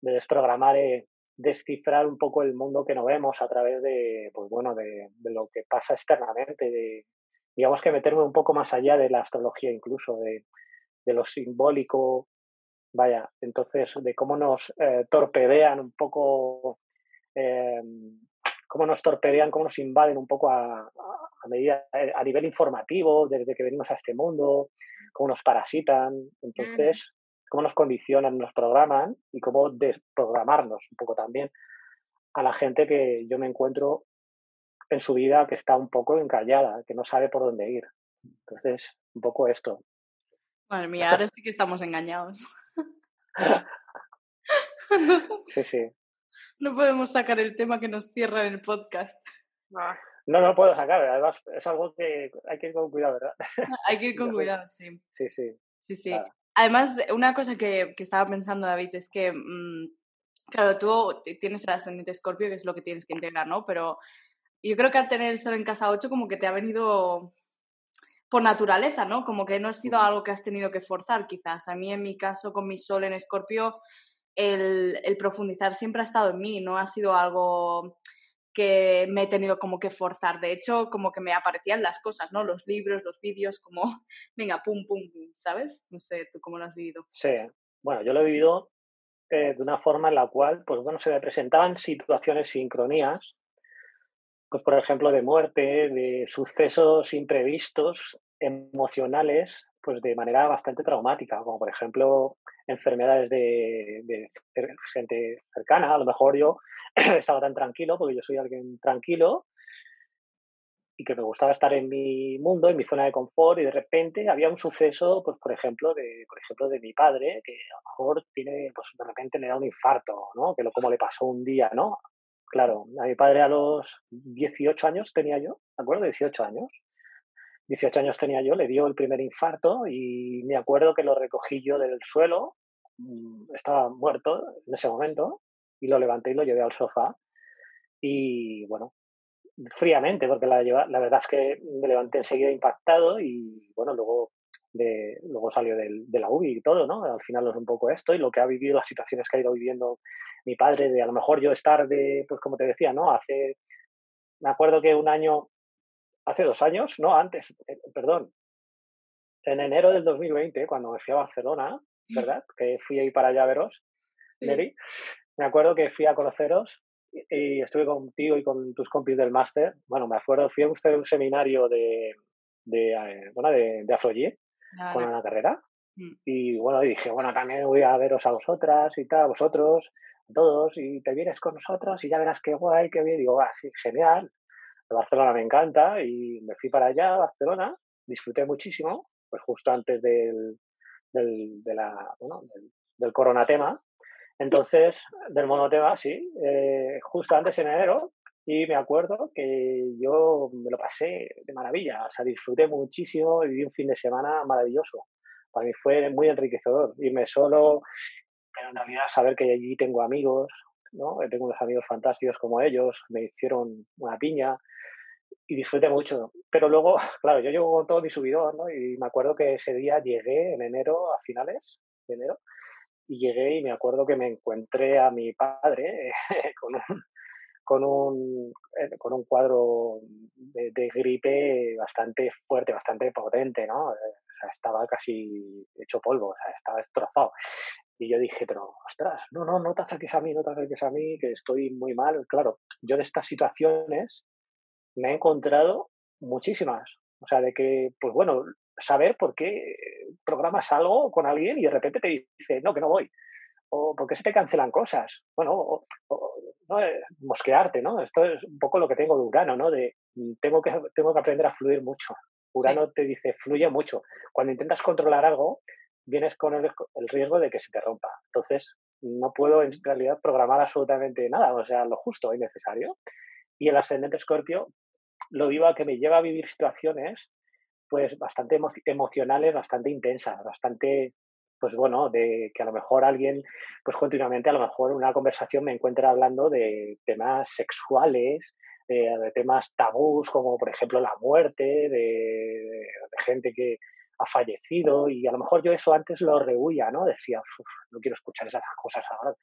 de desprogramar, eh, descifrar un poco el mundo que no vemos a través de, pues bueno, de, lo que pasa externamente, de, digamos que meterme un poco más allá de la astrología incluso, de, lo simbólico, vaya, entonces de cómo nos eh, torpedean un poco eh, cómo nos torpedean, cómo nos invaden un poco a, a, medida, a nivel informativo desde que venimos a este mundo, cómo nos parasitan. Entonces, cómo nos condicionan, nos programan y cómo desprogramarnos un poco también a la gente que yo me encuentro en su vida que está un poco encallada, que no sabe por dónde ir. Entonces, un poco esto. Madre mía, *laughs* ahora sí que estamos engañados. *laughs* *laughs* sí, sí. No podemos sacar el tema que nos cierra en el podcast. No, no puedo sacar. Además, es algo que hay que ir con cuidado, ¿verdad? *laughs* hay que ir con cuidado, sí. Sí, sí. Sí, sí. Además, una cosa que, que, estaba pensando, David, es que, mm, claro, tú tienes el ascendente Scorpio, que es lo que tienes que integrar, ¿no? Pero yo creo que al tener el sol en casa 8 como que te ha venido por naturaleza, ¿no? Como que no ha sido algo que has tenido que forzar, quizás. A mí, en mi caso, con mi sol en Escorpio, el, profundizar siempre ha estado en mí, no ha sido algo que me he tenido como que forzar. De hecho, como que me aparecían las cosas, ¿no? Los libros, los vídeos, como, *laughs* venga, pum, pum, pum, ¿sabes? No sé, ¿tú cómo lo has vivido? Sí, bueno, yo lo he vivido eh, de una forma en la cual, pues bueno, se me presentaban situaciones sincronías pues por ejemplo, de muerte, de sucesos imprevistos, emocionales, pues de manera bastante traumática, como por ejemplo enfermedades de, gente cercana. A lo mejor yo *clears throat* estaba tan tranquilo, porque yo soy alguien tranquilo y que me gustaba estar en mi mundo, en mi zona de confort, y de repente había un suceso, pues por ejemplo, de, por ejemplo, de mi padre, que a lo mejor tiene, pues de repente le da un infarto, ¿no? Que lo como le pasó un día, ¿no? Claro, a mi padre a los 18 años tenía yo, ¿de acuerdo? 18 años. 18 años tenía yo, le dio el primer infarto y me acuerdo que lo recogí yo del suelo, mm, estaba muerto en ese momento, y lo levanté y lo llevé al sofá. Y bueno, fríamente, porque la, verdad es que me levanté enseguida impactado y bueno, luego luego salió de la UBI y todo, ¿no? Al final es un poco esto y lo que ha vivido, las situaciones que ha ido viviendo mi padre, de a lo mejor yo estar de, pues como te decía, ¿no? Hace, me acuerdo que un año, hace dos años, no, antes, eh, perdón, en enero del 2020, cuando me fui a Barcelona, ¿verdad? Que fui ahí para allá a veros, Neri, me acuerdo que fui a conoceros y, estuve contigo y con tus compis del máster. Bueno, me acuerdo, fui a un seminario de, de, eh, bueno, de, de con una carrera. Mm. Y bueno, dije, bueno, también voy a veros a vosotras y tal, a vosotros, a todos, y te vienes con nosotros y ya verás qué guay, qué bien. digo, ah, sí, genial. Barcelona me encanta y me fui para allá, a Barcelona, disfruté muchísimo, pues justo antes del, del, de la, bueno, del, del coronatema. Entonces, del monotema, sí, eh, justo antes en enero, y me acuerdo que yo me lo pasé de maravilla, o sea, disfruté muchísimo, viví un fin de semana maravilloso. Para mí fue muy enriquecedor irme solo, pero en realidad saber que allí tengo amigos, ¿no? Tengo unos amigos fantásticos como ellos, me hicieron una piña y disfruté mucho. Pero luego, *laughs* claro, yo llevo con todo mi subidón, ¿no? Y me acuerdo que ese día llegué en enero, a finales de enero, y llegué y me acuerdo que me encontré a mi padre *laughs* con un, con un, eh, con un cuadro de, gripe bastante fuerte, bastante potente, ¿no? Eh, o sea, estaba casi hecho polvo, o sea, estaba destrozado. Y yo dije, pero, ostras, no, no, no te acerques a mí, no te acerques a mí, que estoy muy mal. Claro, yo de estas situaciones me he encontrado muchísimas. O sea, de que, pues bueno, saber por qué programas algo con alguien y de repente te dice, no, que no voy o por qué se te cancelan cosas. Bueno, o, ¿no? Eh, mosquearte, ¿no? Esto es un poco lo que tengo de Urano, ¿no? De tengo que, tengo que aprender a fluir mucho. Urano te dice, fluye mucho. Cuando intentas controlar algo, vienes con el, el, riesgo de que se te rompa. Entonces, no puedo en realidad programar absolutamente nada, o sea, lo justo y necesario. Y el ascendente escorpio lo digo a que me lleva a vivir situaciones pues bastante emocionales, bastante intensas, bastante pues bueno, de que a lo mejor alguien, pues continuamente, a lo mejor una conversación me encuentra hablando de temas sexuales, de, temas tabús, como por ejemplo la muerte, de, gente que ha fallecido, y a lo mejor yo eso antes lo rehuía, ¿no? Decía, no quiero escuchar esas cosas ahora,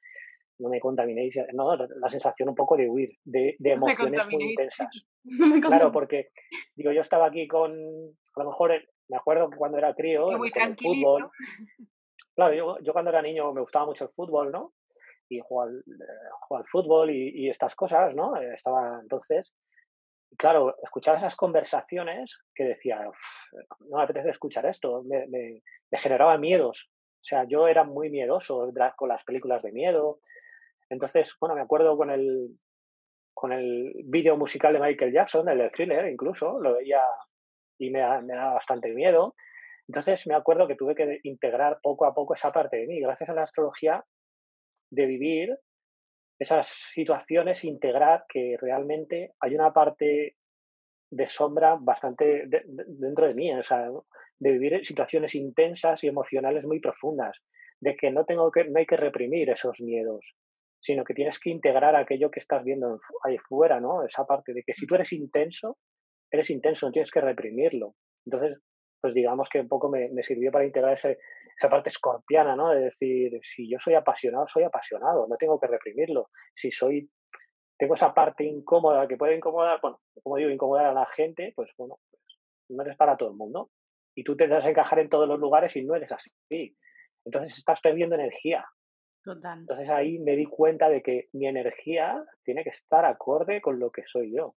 no me contaminéis, no, la sensación un poco de huir, de, *laughs* emociones muy intensas. *laughs* claro, porque, digo, yo estaba aquí con, a lo mejor, me acuerdo que cuando era crío, muy el fútbol, *laughs* Claro, yo, yo cuando era niño me gustaba mucho el fútbol, ¿no? y juego al, al fútbol y, estas cosas, ¿no? Estaba entonces, claro, escuchaba esas conversaciones que decía, no me apetece escuchar esto, me, me, me, generaba miedos. O sea, yo era muy miedoso con las películas de miedo. Entonces, bueno, me acuerdo con el, con el vídeo musical de Michael Jackson, el thriller incluso, lo veía y me, me daba bastante miedo. Entonces me acuerdo que tuve que integrar poco a poco esa parte de mí. Gracias a la astrología, de vivir esas situaciones, integrar que realmente hay una parte de sombra bastante dentro de mí, o sea, de vivir situaciones intensas y emocionales muy profundas, de que no tengo que, no hay que reprimir esos miedos, sino que tienes que integrar aquello que estás viendo ahí fuera, ¿no? Esa parte de que si tú eres intenso, eres intenso, no tienes que reprimirlo. Entonces, pues digamos que un poco me, sirvió para integrar ese, esa parte escorpiana, ¿no? De decir, si yo soy apasionado, soy apasionado, no tengo que reprimirlo. Si soy, tengo esa parte incómoda que puede incomodar, bueno, como digo, incomodar a la gente, pues bueno, pues, no eres para todo el mundo. Y tú te das a encajar en todos los lugares y no eres así. Entonces estás perdiendo energía. Entonces ahí me di cuenta de que mi energía tiene que estar acorde con lo que soy yo.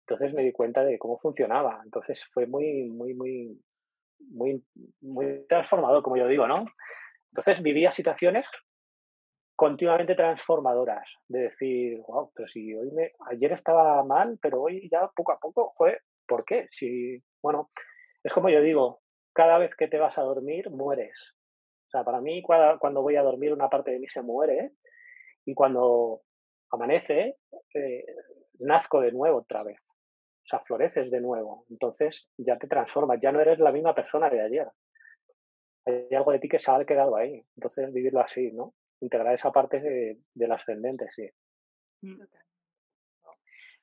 Entonces me di cuenta de cómo funcionaba. Entonces fue muy, muy, muy, muy, muy transformador, como yo digo, ¿no? Entonces vivía situaciones continuamente transformadoras, de decir, wow, pero si hoy me, ayer estaba mal, pero hoy ya poco a poco, joder, ¿por qué? Si, bueno, es como yo digo, cada vez que te vas a dormir, mueres. O sea, para mí, cuando, voy a dormir, una parte de mí se muere y cuando amanece, eh, nazco de nuevo otra vez. O sea, floreces de nuevo. Entonces ya te transformas, ya no eres la misma persona de ayer. Hay algo de ti que se ha quedado ahí. Entonces vivirlo así, ¿no? Integrar esa parte de, del ascendente, sí. Mm.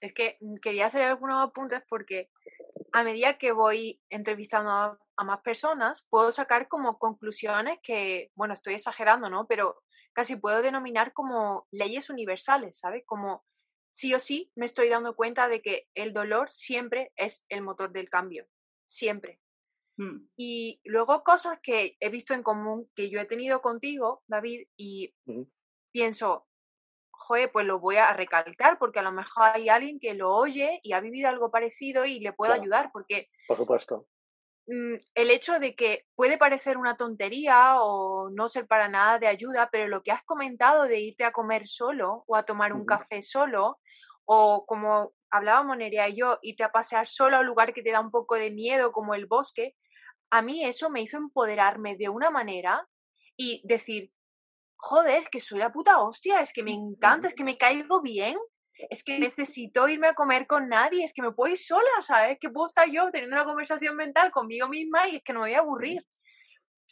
Es que mm, quería hacer algunos apuntes porque a medida que voy entrevistando a, a, más personas, puedo sacar como conclusiones que, bueno, estoy exagerando, ¿no? Pero casi puedo denominar como leyes universales, ¿sabes? Como sí o sí me estoy dando cuenta de que el dolor siempre es el motor del cambio, siempre. Mm. Y luego cosas que he visto en común que yo he tenido contigo, David, y pienso, joder, pues lo voy a recalcar porque a lo mejor hay alguien que lo oye y ha vivido algo parecido y le puedo ayudar porque... Por supuesto. Mm, el hecho de que puede parecer una tontería o no ser para nada de ayuda, pero lo que has comentado de irte a comer solo o a tomar un café solo, o como hablábamos Nerea y yo, irte a pasear solo a un lugar que te da un poco de miedo, como el bosque, a mí eso me hizo empoderarme de una manera y decir, joder, que soy la puta hostia, es que me encanta, es que me caigo bien, es que necesito irme a comer con nadie, es que me puedo ir sola, ¿sabes? Que puedo estar yo teniendo una conversación mental conmigo misma y es que no me voy a aburrir.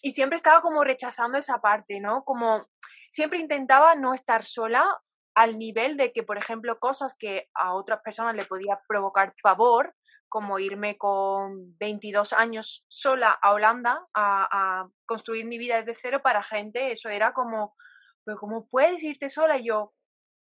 Y siempre estaba como rechazando esa parte, ¿no? Como siempre intentaba no estar sola al nivel de que, por ejemplo, cosas que a otras personas le podía provocar favor, como irme con 22 años sola a Holanda a, a construir mi vida desde cero para gente, eso era como, pero ¿cómo puedes irte sola? Y yo,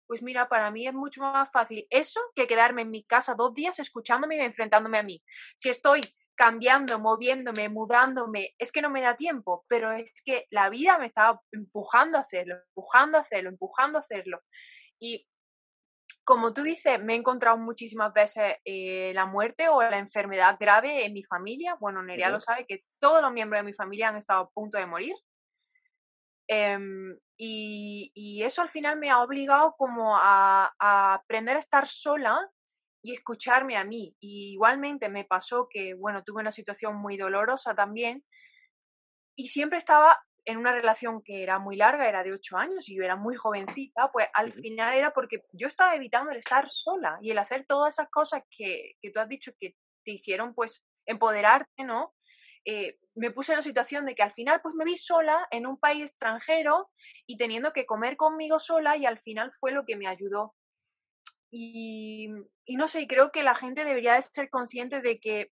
pues mira, para mí es mucho más fácil eso que quedarme en mi casa dos días escuchándome y enfrentándome a mí. Si estoy cambiando, moviéndome, mudándome, es que no me da tiempo, pero es que la vida me estaba empujando a hacerlo, empujando a hacerlo, empujando a hacerlo. Y como tú dices, me he encontrado muchísimas veces eh, la muerte o la enfermedad grave en mi familia. Bueno, Nerea lo sabe que todos los miembros de mi familia han estado a punto de morir. Em, y, eso al final me ha obligado como a, aprender a estar sola y escucharme a mí. Y igualmente me pasó que, bueno, tuve una situación muy dolorosa también y siempre estaba en una relación que era muy larga, era de ocho años y yo era muy jovencita, pues al final era porque yo estaba evitando el estar sola y el hacer todas esas cosas que, que tú has dicho que te hicieron pues empoderarte, ¿no? Eh, me puse en la situación de que al final pues me vi sola en un país extranjero y teniendo que comer conmigo sola y al final fue lo que me ayudó. Y, y no sé, creo que la gente debería ser consciente de que,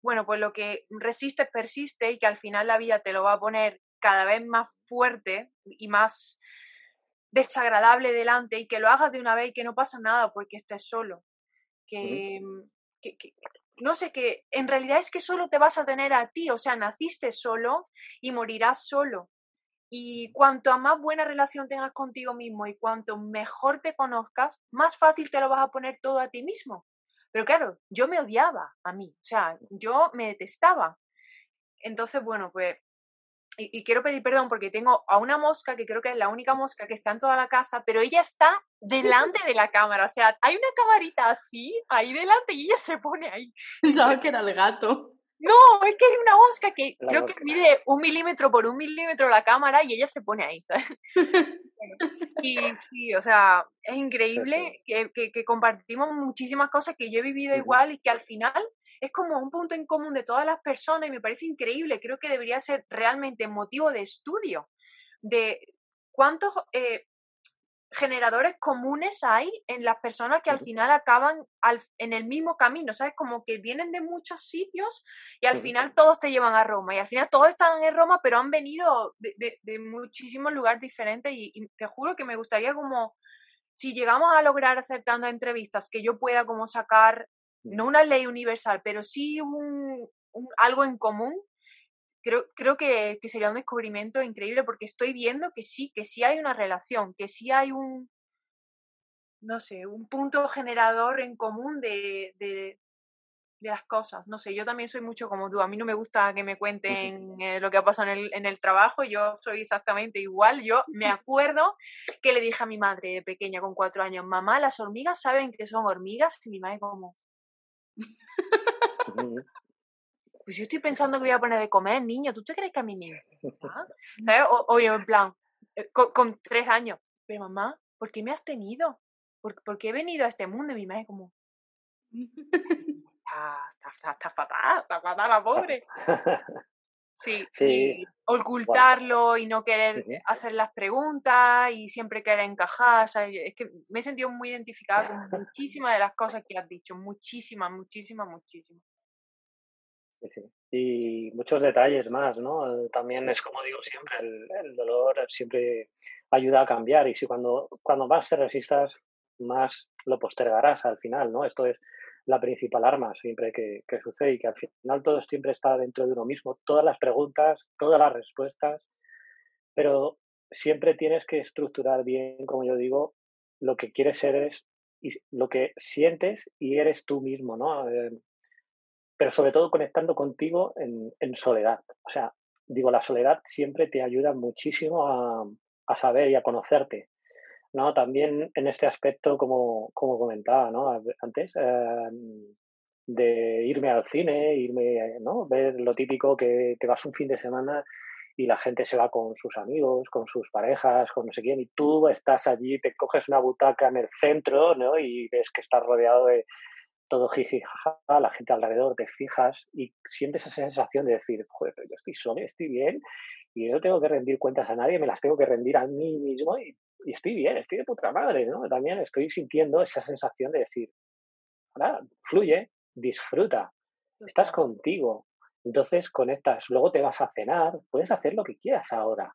bueno, pues lo que resiste persiste y que al final la vida te lo va a poner cada vez más fuerte y más desagradable delante y que lo hagas de una vez y que no pasa nada porque estés solo. que, que, no sé, que en realidad es que solo te vas a tener a ti, o sea, naciste solo y morirás solo. y cuanto a más buena relación tengas contigo mismo y cuanto mejor te conozcas, más fácil te lo vas a poner todo a ti mismo. Pero claro, yo me odiaba a mí, o sea, yo me detestaba. Entonces, bueno, pues, y, quiero pedir perdón porque tengo a una mosca que creo que es la única mosca que está en toda la casa, pero ella está delante de la cámara, o sea, hay una camarita así, ahí delante y ella se pone ahí. *laughs* Pensaba que era el gato. No, es que hay una mosca que creo que mide un milímetro por un milímetro la cámara y ella se pone ahí. *laughs* y sí, o sea, es increíble Que, que, compartimos muchísimas cosas que yo he vivido igual y que al final es como un punto en común de todas las personas y me parece increíble. Creo que debería ser realmente motivo de estudio de cuántos eh, generadores comunes hay en las personas que al final acaban en el mismo camino, ¿sabes? Como que vienen de muchos sitios y al final todos te llevan a Roma y al final todos están en Roma, pero han venido de, de, muchísimos lugares diferentes y, te juro que me gustaría como, si llegamos a lograr hacer tantas entrevistas, que yo pueda como sacar, no una ley universal, pero sí un, algo en común creo, creo que, sería un descubrimiento increíble porque estoy viendo que sí, que sí hay una relación, que sí hay un, no sé, un punto generador en común de, de, las cosas. No sé, yo también soy mucho como tú. A mí no me gusta que me cuenten eh, lo que ha pasado en el, en el trabajo. Yo soy exactamente igual. Yo me *laughs* acuerdo que le dije a mi madre de pequeña con cuatro años, mamá, las hormigas saben que son hormigas. Y mi madre como pues yo estoy pensando que voy a poner de comer, niño, ¿tú te crees que a mí me *laughs* O, yo en plan, eh, con, tres años, pero mamá, ¿por qué me has tenido? ¿Por, qué he venido a este mundo? Y mi madre como, *laughs* está, está, fatal, está fatal la pobre. *laughs* Sí, sí. ocultarlo y no querer hacer las preguntas y siempre querer encajar. Es que me he sentido muy identificada *laughs* con muchísimas de las cosas que has dicho, muchísimas, muchísimas, muchísimas. Y muchos detalles más, ¿no? También es como digo siempre, el, dolor siempre ayuda a cambiar y si cuando, cuando más te resistas, más lo postergarás al final, ¿no? Esto es la principal arma siempre que, sucede y que al final todo siempre está dentro de uno mismo, todas las preguntas, todas las respuestas, pero siempre tienes que estructurar bien, como yo digo, lo que quieres ser es lo que sientes y eres tú mismo, ¿no? Eh, pero sobre todo conectando contigo en, en, soledad. O sea, digo, la soledad siempre te ayuda muchísimo a, a saber y a conocerte. ¿No? También en este aspecto, como, como comentaba ¿no? antes, em, de irme al cine, irme, ¿no? ver lo típico que te vas un fin de semana y la gente se va con sus amigos, con sus parejas, con no sé quién, y tú estás allí, te coges una butaca en el centro ¿no? y ves que estás rodeado de, todo jiji, jaja, la gente alrededor, te fijas y sientes esa sensación de decir, joder, yo estoy solo, estoy bien y no tengo que rendir cuentas a nadie, me las tengo que rendir a mí mismo y, estoy bien, estoy de puta madre, ¿no? También estoy sintiendo esa sensación de decir, ahora, fluye, disfruta, estás contigo, entonces conectas, luego te vas a cenar, puedes hacer lo que quieras ahora,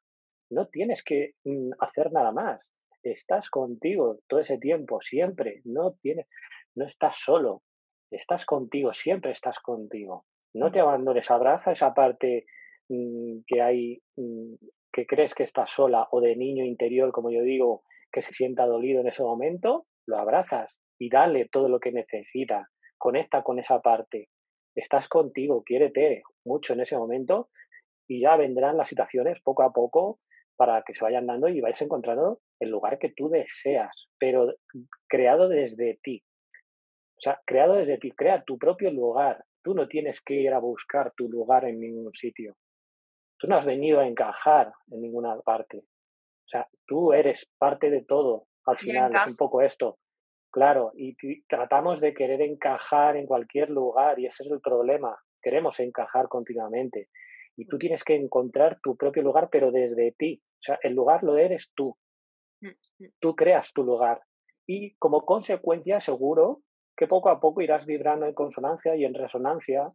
no tienes que mm, hacer nada más, estás contigo todo ese tiempo, siempre, no tienes, no estás solo, estás contigo, siempre estás contigo. No te abandones, abraza esa parte mm, que hay, mm, que crees que estás sola o de niño interior, como yo digo, que se sienta dolido en ese momento, lo abrazas y dale todo lo que necesita, conecta con esa parte. Estás contigo, quiérete mucho en ese momento y ya vendrán las situaciones poco a poco para que se vayan dando y vais encontrando el lugar que tú deseas, pero creado desde ti, o sea, creado desde ti, crea tu propio lugar. Tú no tienes que ir a buscar tu lugar en ningún sitio. Tú no has venido a encajar en ninguna parte. O sea, tú eres parte de todo. Al final es un poco esto. Claro, y tratamos de querer encajar en cualquier lugar y ese es el problema. Queremos encajar continuamente. Y tú tienes que encontrar tu propio lugar, pero desde ti. O sea, el lugar lo eres tú. Mm, mm. Tú creas tu lugar. Y como consecuencia, seguro que poco a poco irás vibrando en consonancia y en resonancia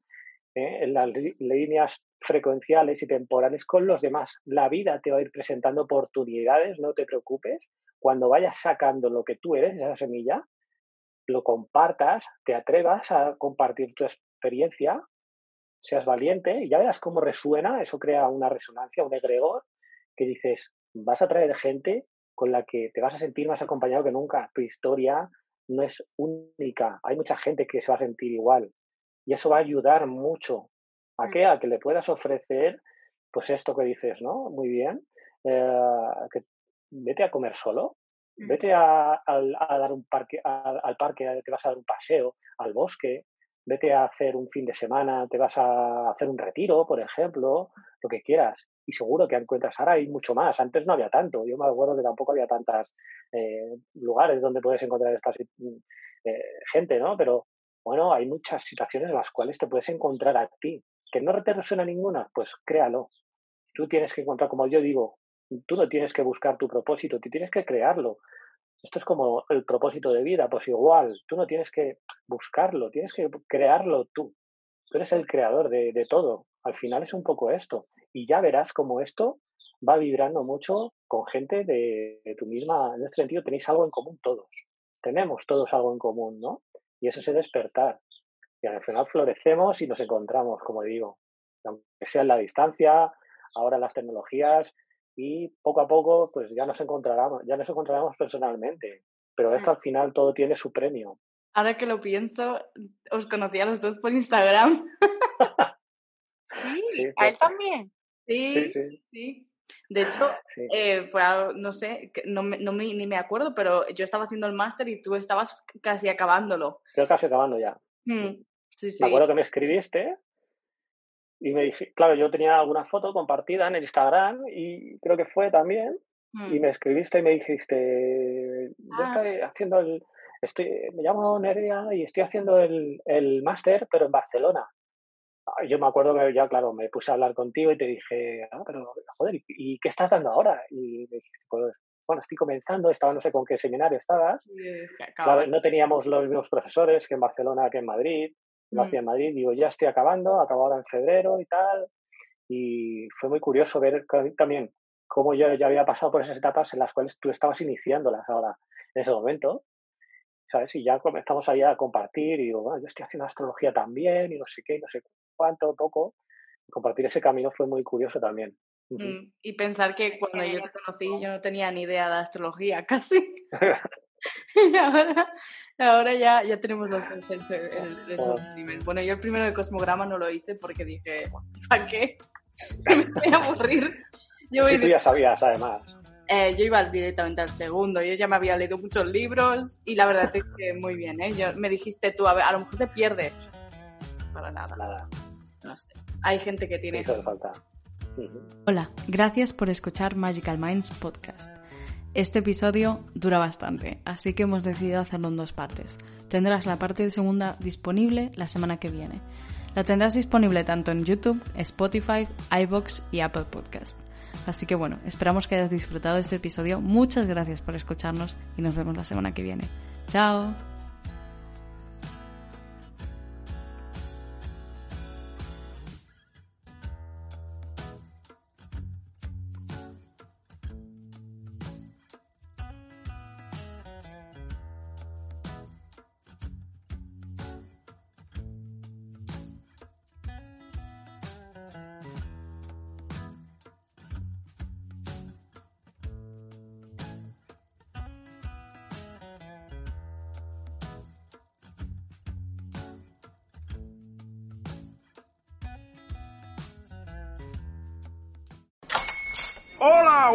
¿eh? en las líneas frecuenciales y temporales con los demás. La vida te va a ir presentando oportunidades, no te preocupes. Cuando vayas sacando lo que tú eres, esa semilla, lo compartas, te atrevas a compartir tu experiencia, seas valiente y ya verás cómo resuena, eso crea una resonancia, un egregor que dices, vas a traer gente con la que te vas a sentir más acompañado que nunca. Tu historia no es única. Hay mucha gente que se va a sentir igual. Y eso va a ayudar mucho. ¿A mm. qué? A que le puedas ofrecer, pues esto que dices, ¿no? Muy bien. Eh, que vete a comer solo. Mm. Vete a, dar un parque, al parque, te vas a dar un paseo, al bosque, vete a hacer un fin de semana, te vas a hacer un retiro, por ejemplo, lo que quieras. Y seguro que encuentras, ahora hay mucho más. Antes no había tanto. Yo me acuerdo que tampoco había tantos eh, lugares donde puedes encontrar esta eh, gente, ¿no? Pero bueno, hay muchas situaciones en las cuales te puedes encontrar a ti. ¿Que no te resuena ninguna? Pues créalo. Tú tienes que encontrar, como yo digo, tú no tienes que buscar tu propósito, tú tienes que crearlo. Esto es como el propósito de vida, pues igual, tú no tienes que buscarlo, tienes que crearlo tú. Tú eres el creador de, todo. Al final es un poco esto. Y ya verás cómo esto va vibrando mucho con gente de, tu misma. En este sentido, tenéis algo en común todos. Tenemos todos algo en común, ¿no? Y eso es el despertar. Y al final florecemos y nos encontramos, como digo, aunque sea en la distancia, ahora las tecnologías, y poco a poco pues ya nos encontraremos, ya nos encontraremos personalmente. Pero esto al final todo tiene su premio. Ahora que lo pienso, os conocí a los dos por Instagram. *laughs* sí, a él también. Sí, sí, De hecho, *sighs* eh, fue algo, no sé, no, no me, ni me acuerdo, pero yo estaba haciendo el máster y tú estabas casi acabándolo. Yo casi acabando ya. Mm, sí, sí. Me acuerdo que me escribiste y me dije, claro, yo tenía alguna foto compartida en el Instagram y creo que fue también. Y mm. me escribiste y me dijiste, yo ah. estoy haciendo el, estoy, me llamo Nerea y estoy haciendo el, el máster, pero en Barcelona. Yo me acuerdo que ya, claro, me puse a hablar contigo y te dije, ah, pero joder, ¿y qué estás dando ahora? Y me dijiste, pues, bueno, estoy comenzando, estaba no sé con qué seminario estabas. no teníamos los mismos profesores que en Barcelona que en Madrid lo hacía en Madrid, digo, ya estoy acabando, acabo ahora en febrero y tal. Y fue muy curioso ver también cómo yo ya había pasado por esas etapas en las cuales tú estabas iniciándolas ahora, en ese momento. ¿Sabes? Y ya comenzamos ahí a compartir y digo, bueno, yo estoy haciendo astrología también y no sé qué, no sé cuánto, poco. compartir ese camino fue muy curioso también. Mm, y pensar que cuando yo te conocí yo no tenía ni idea de astrología *laughs* casi. *laughs* *laughs* y ahora, ahora ya, ya tenemos los dos el, oh. nivel. Bueno, yo el primero de Cosmograma no lo hice porque dije, ¿para qué? *laughs* Me voy a aburrir. Yo tú ya sabías, además. Eh, yo iba directamente al segundo, yo ya me había leído muchos libros y la verdad es que muy bien, ¿eh? Yo, me dijiste tú, a, ver, a lo mejor te pierdes. Para nada. Nada. No sé. Hay gente que tiene... Eso falta. Hola, gracias por escuchar Magical Minds Podcast. Este episodio dura bastante, así que hemos decidido hacerlo en dos partes. Tendrás la parte segunda disponible la semana que viene. La tendrás disponible tanto en YouTube, Spotify, iBox y Apple Podcast. Así que bueno, esperamos que hayas disfrutado de este episodio. Muchas gracias por escucharnos y nos vemos la semana que viene. ¡Chao!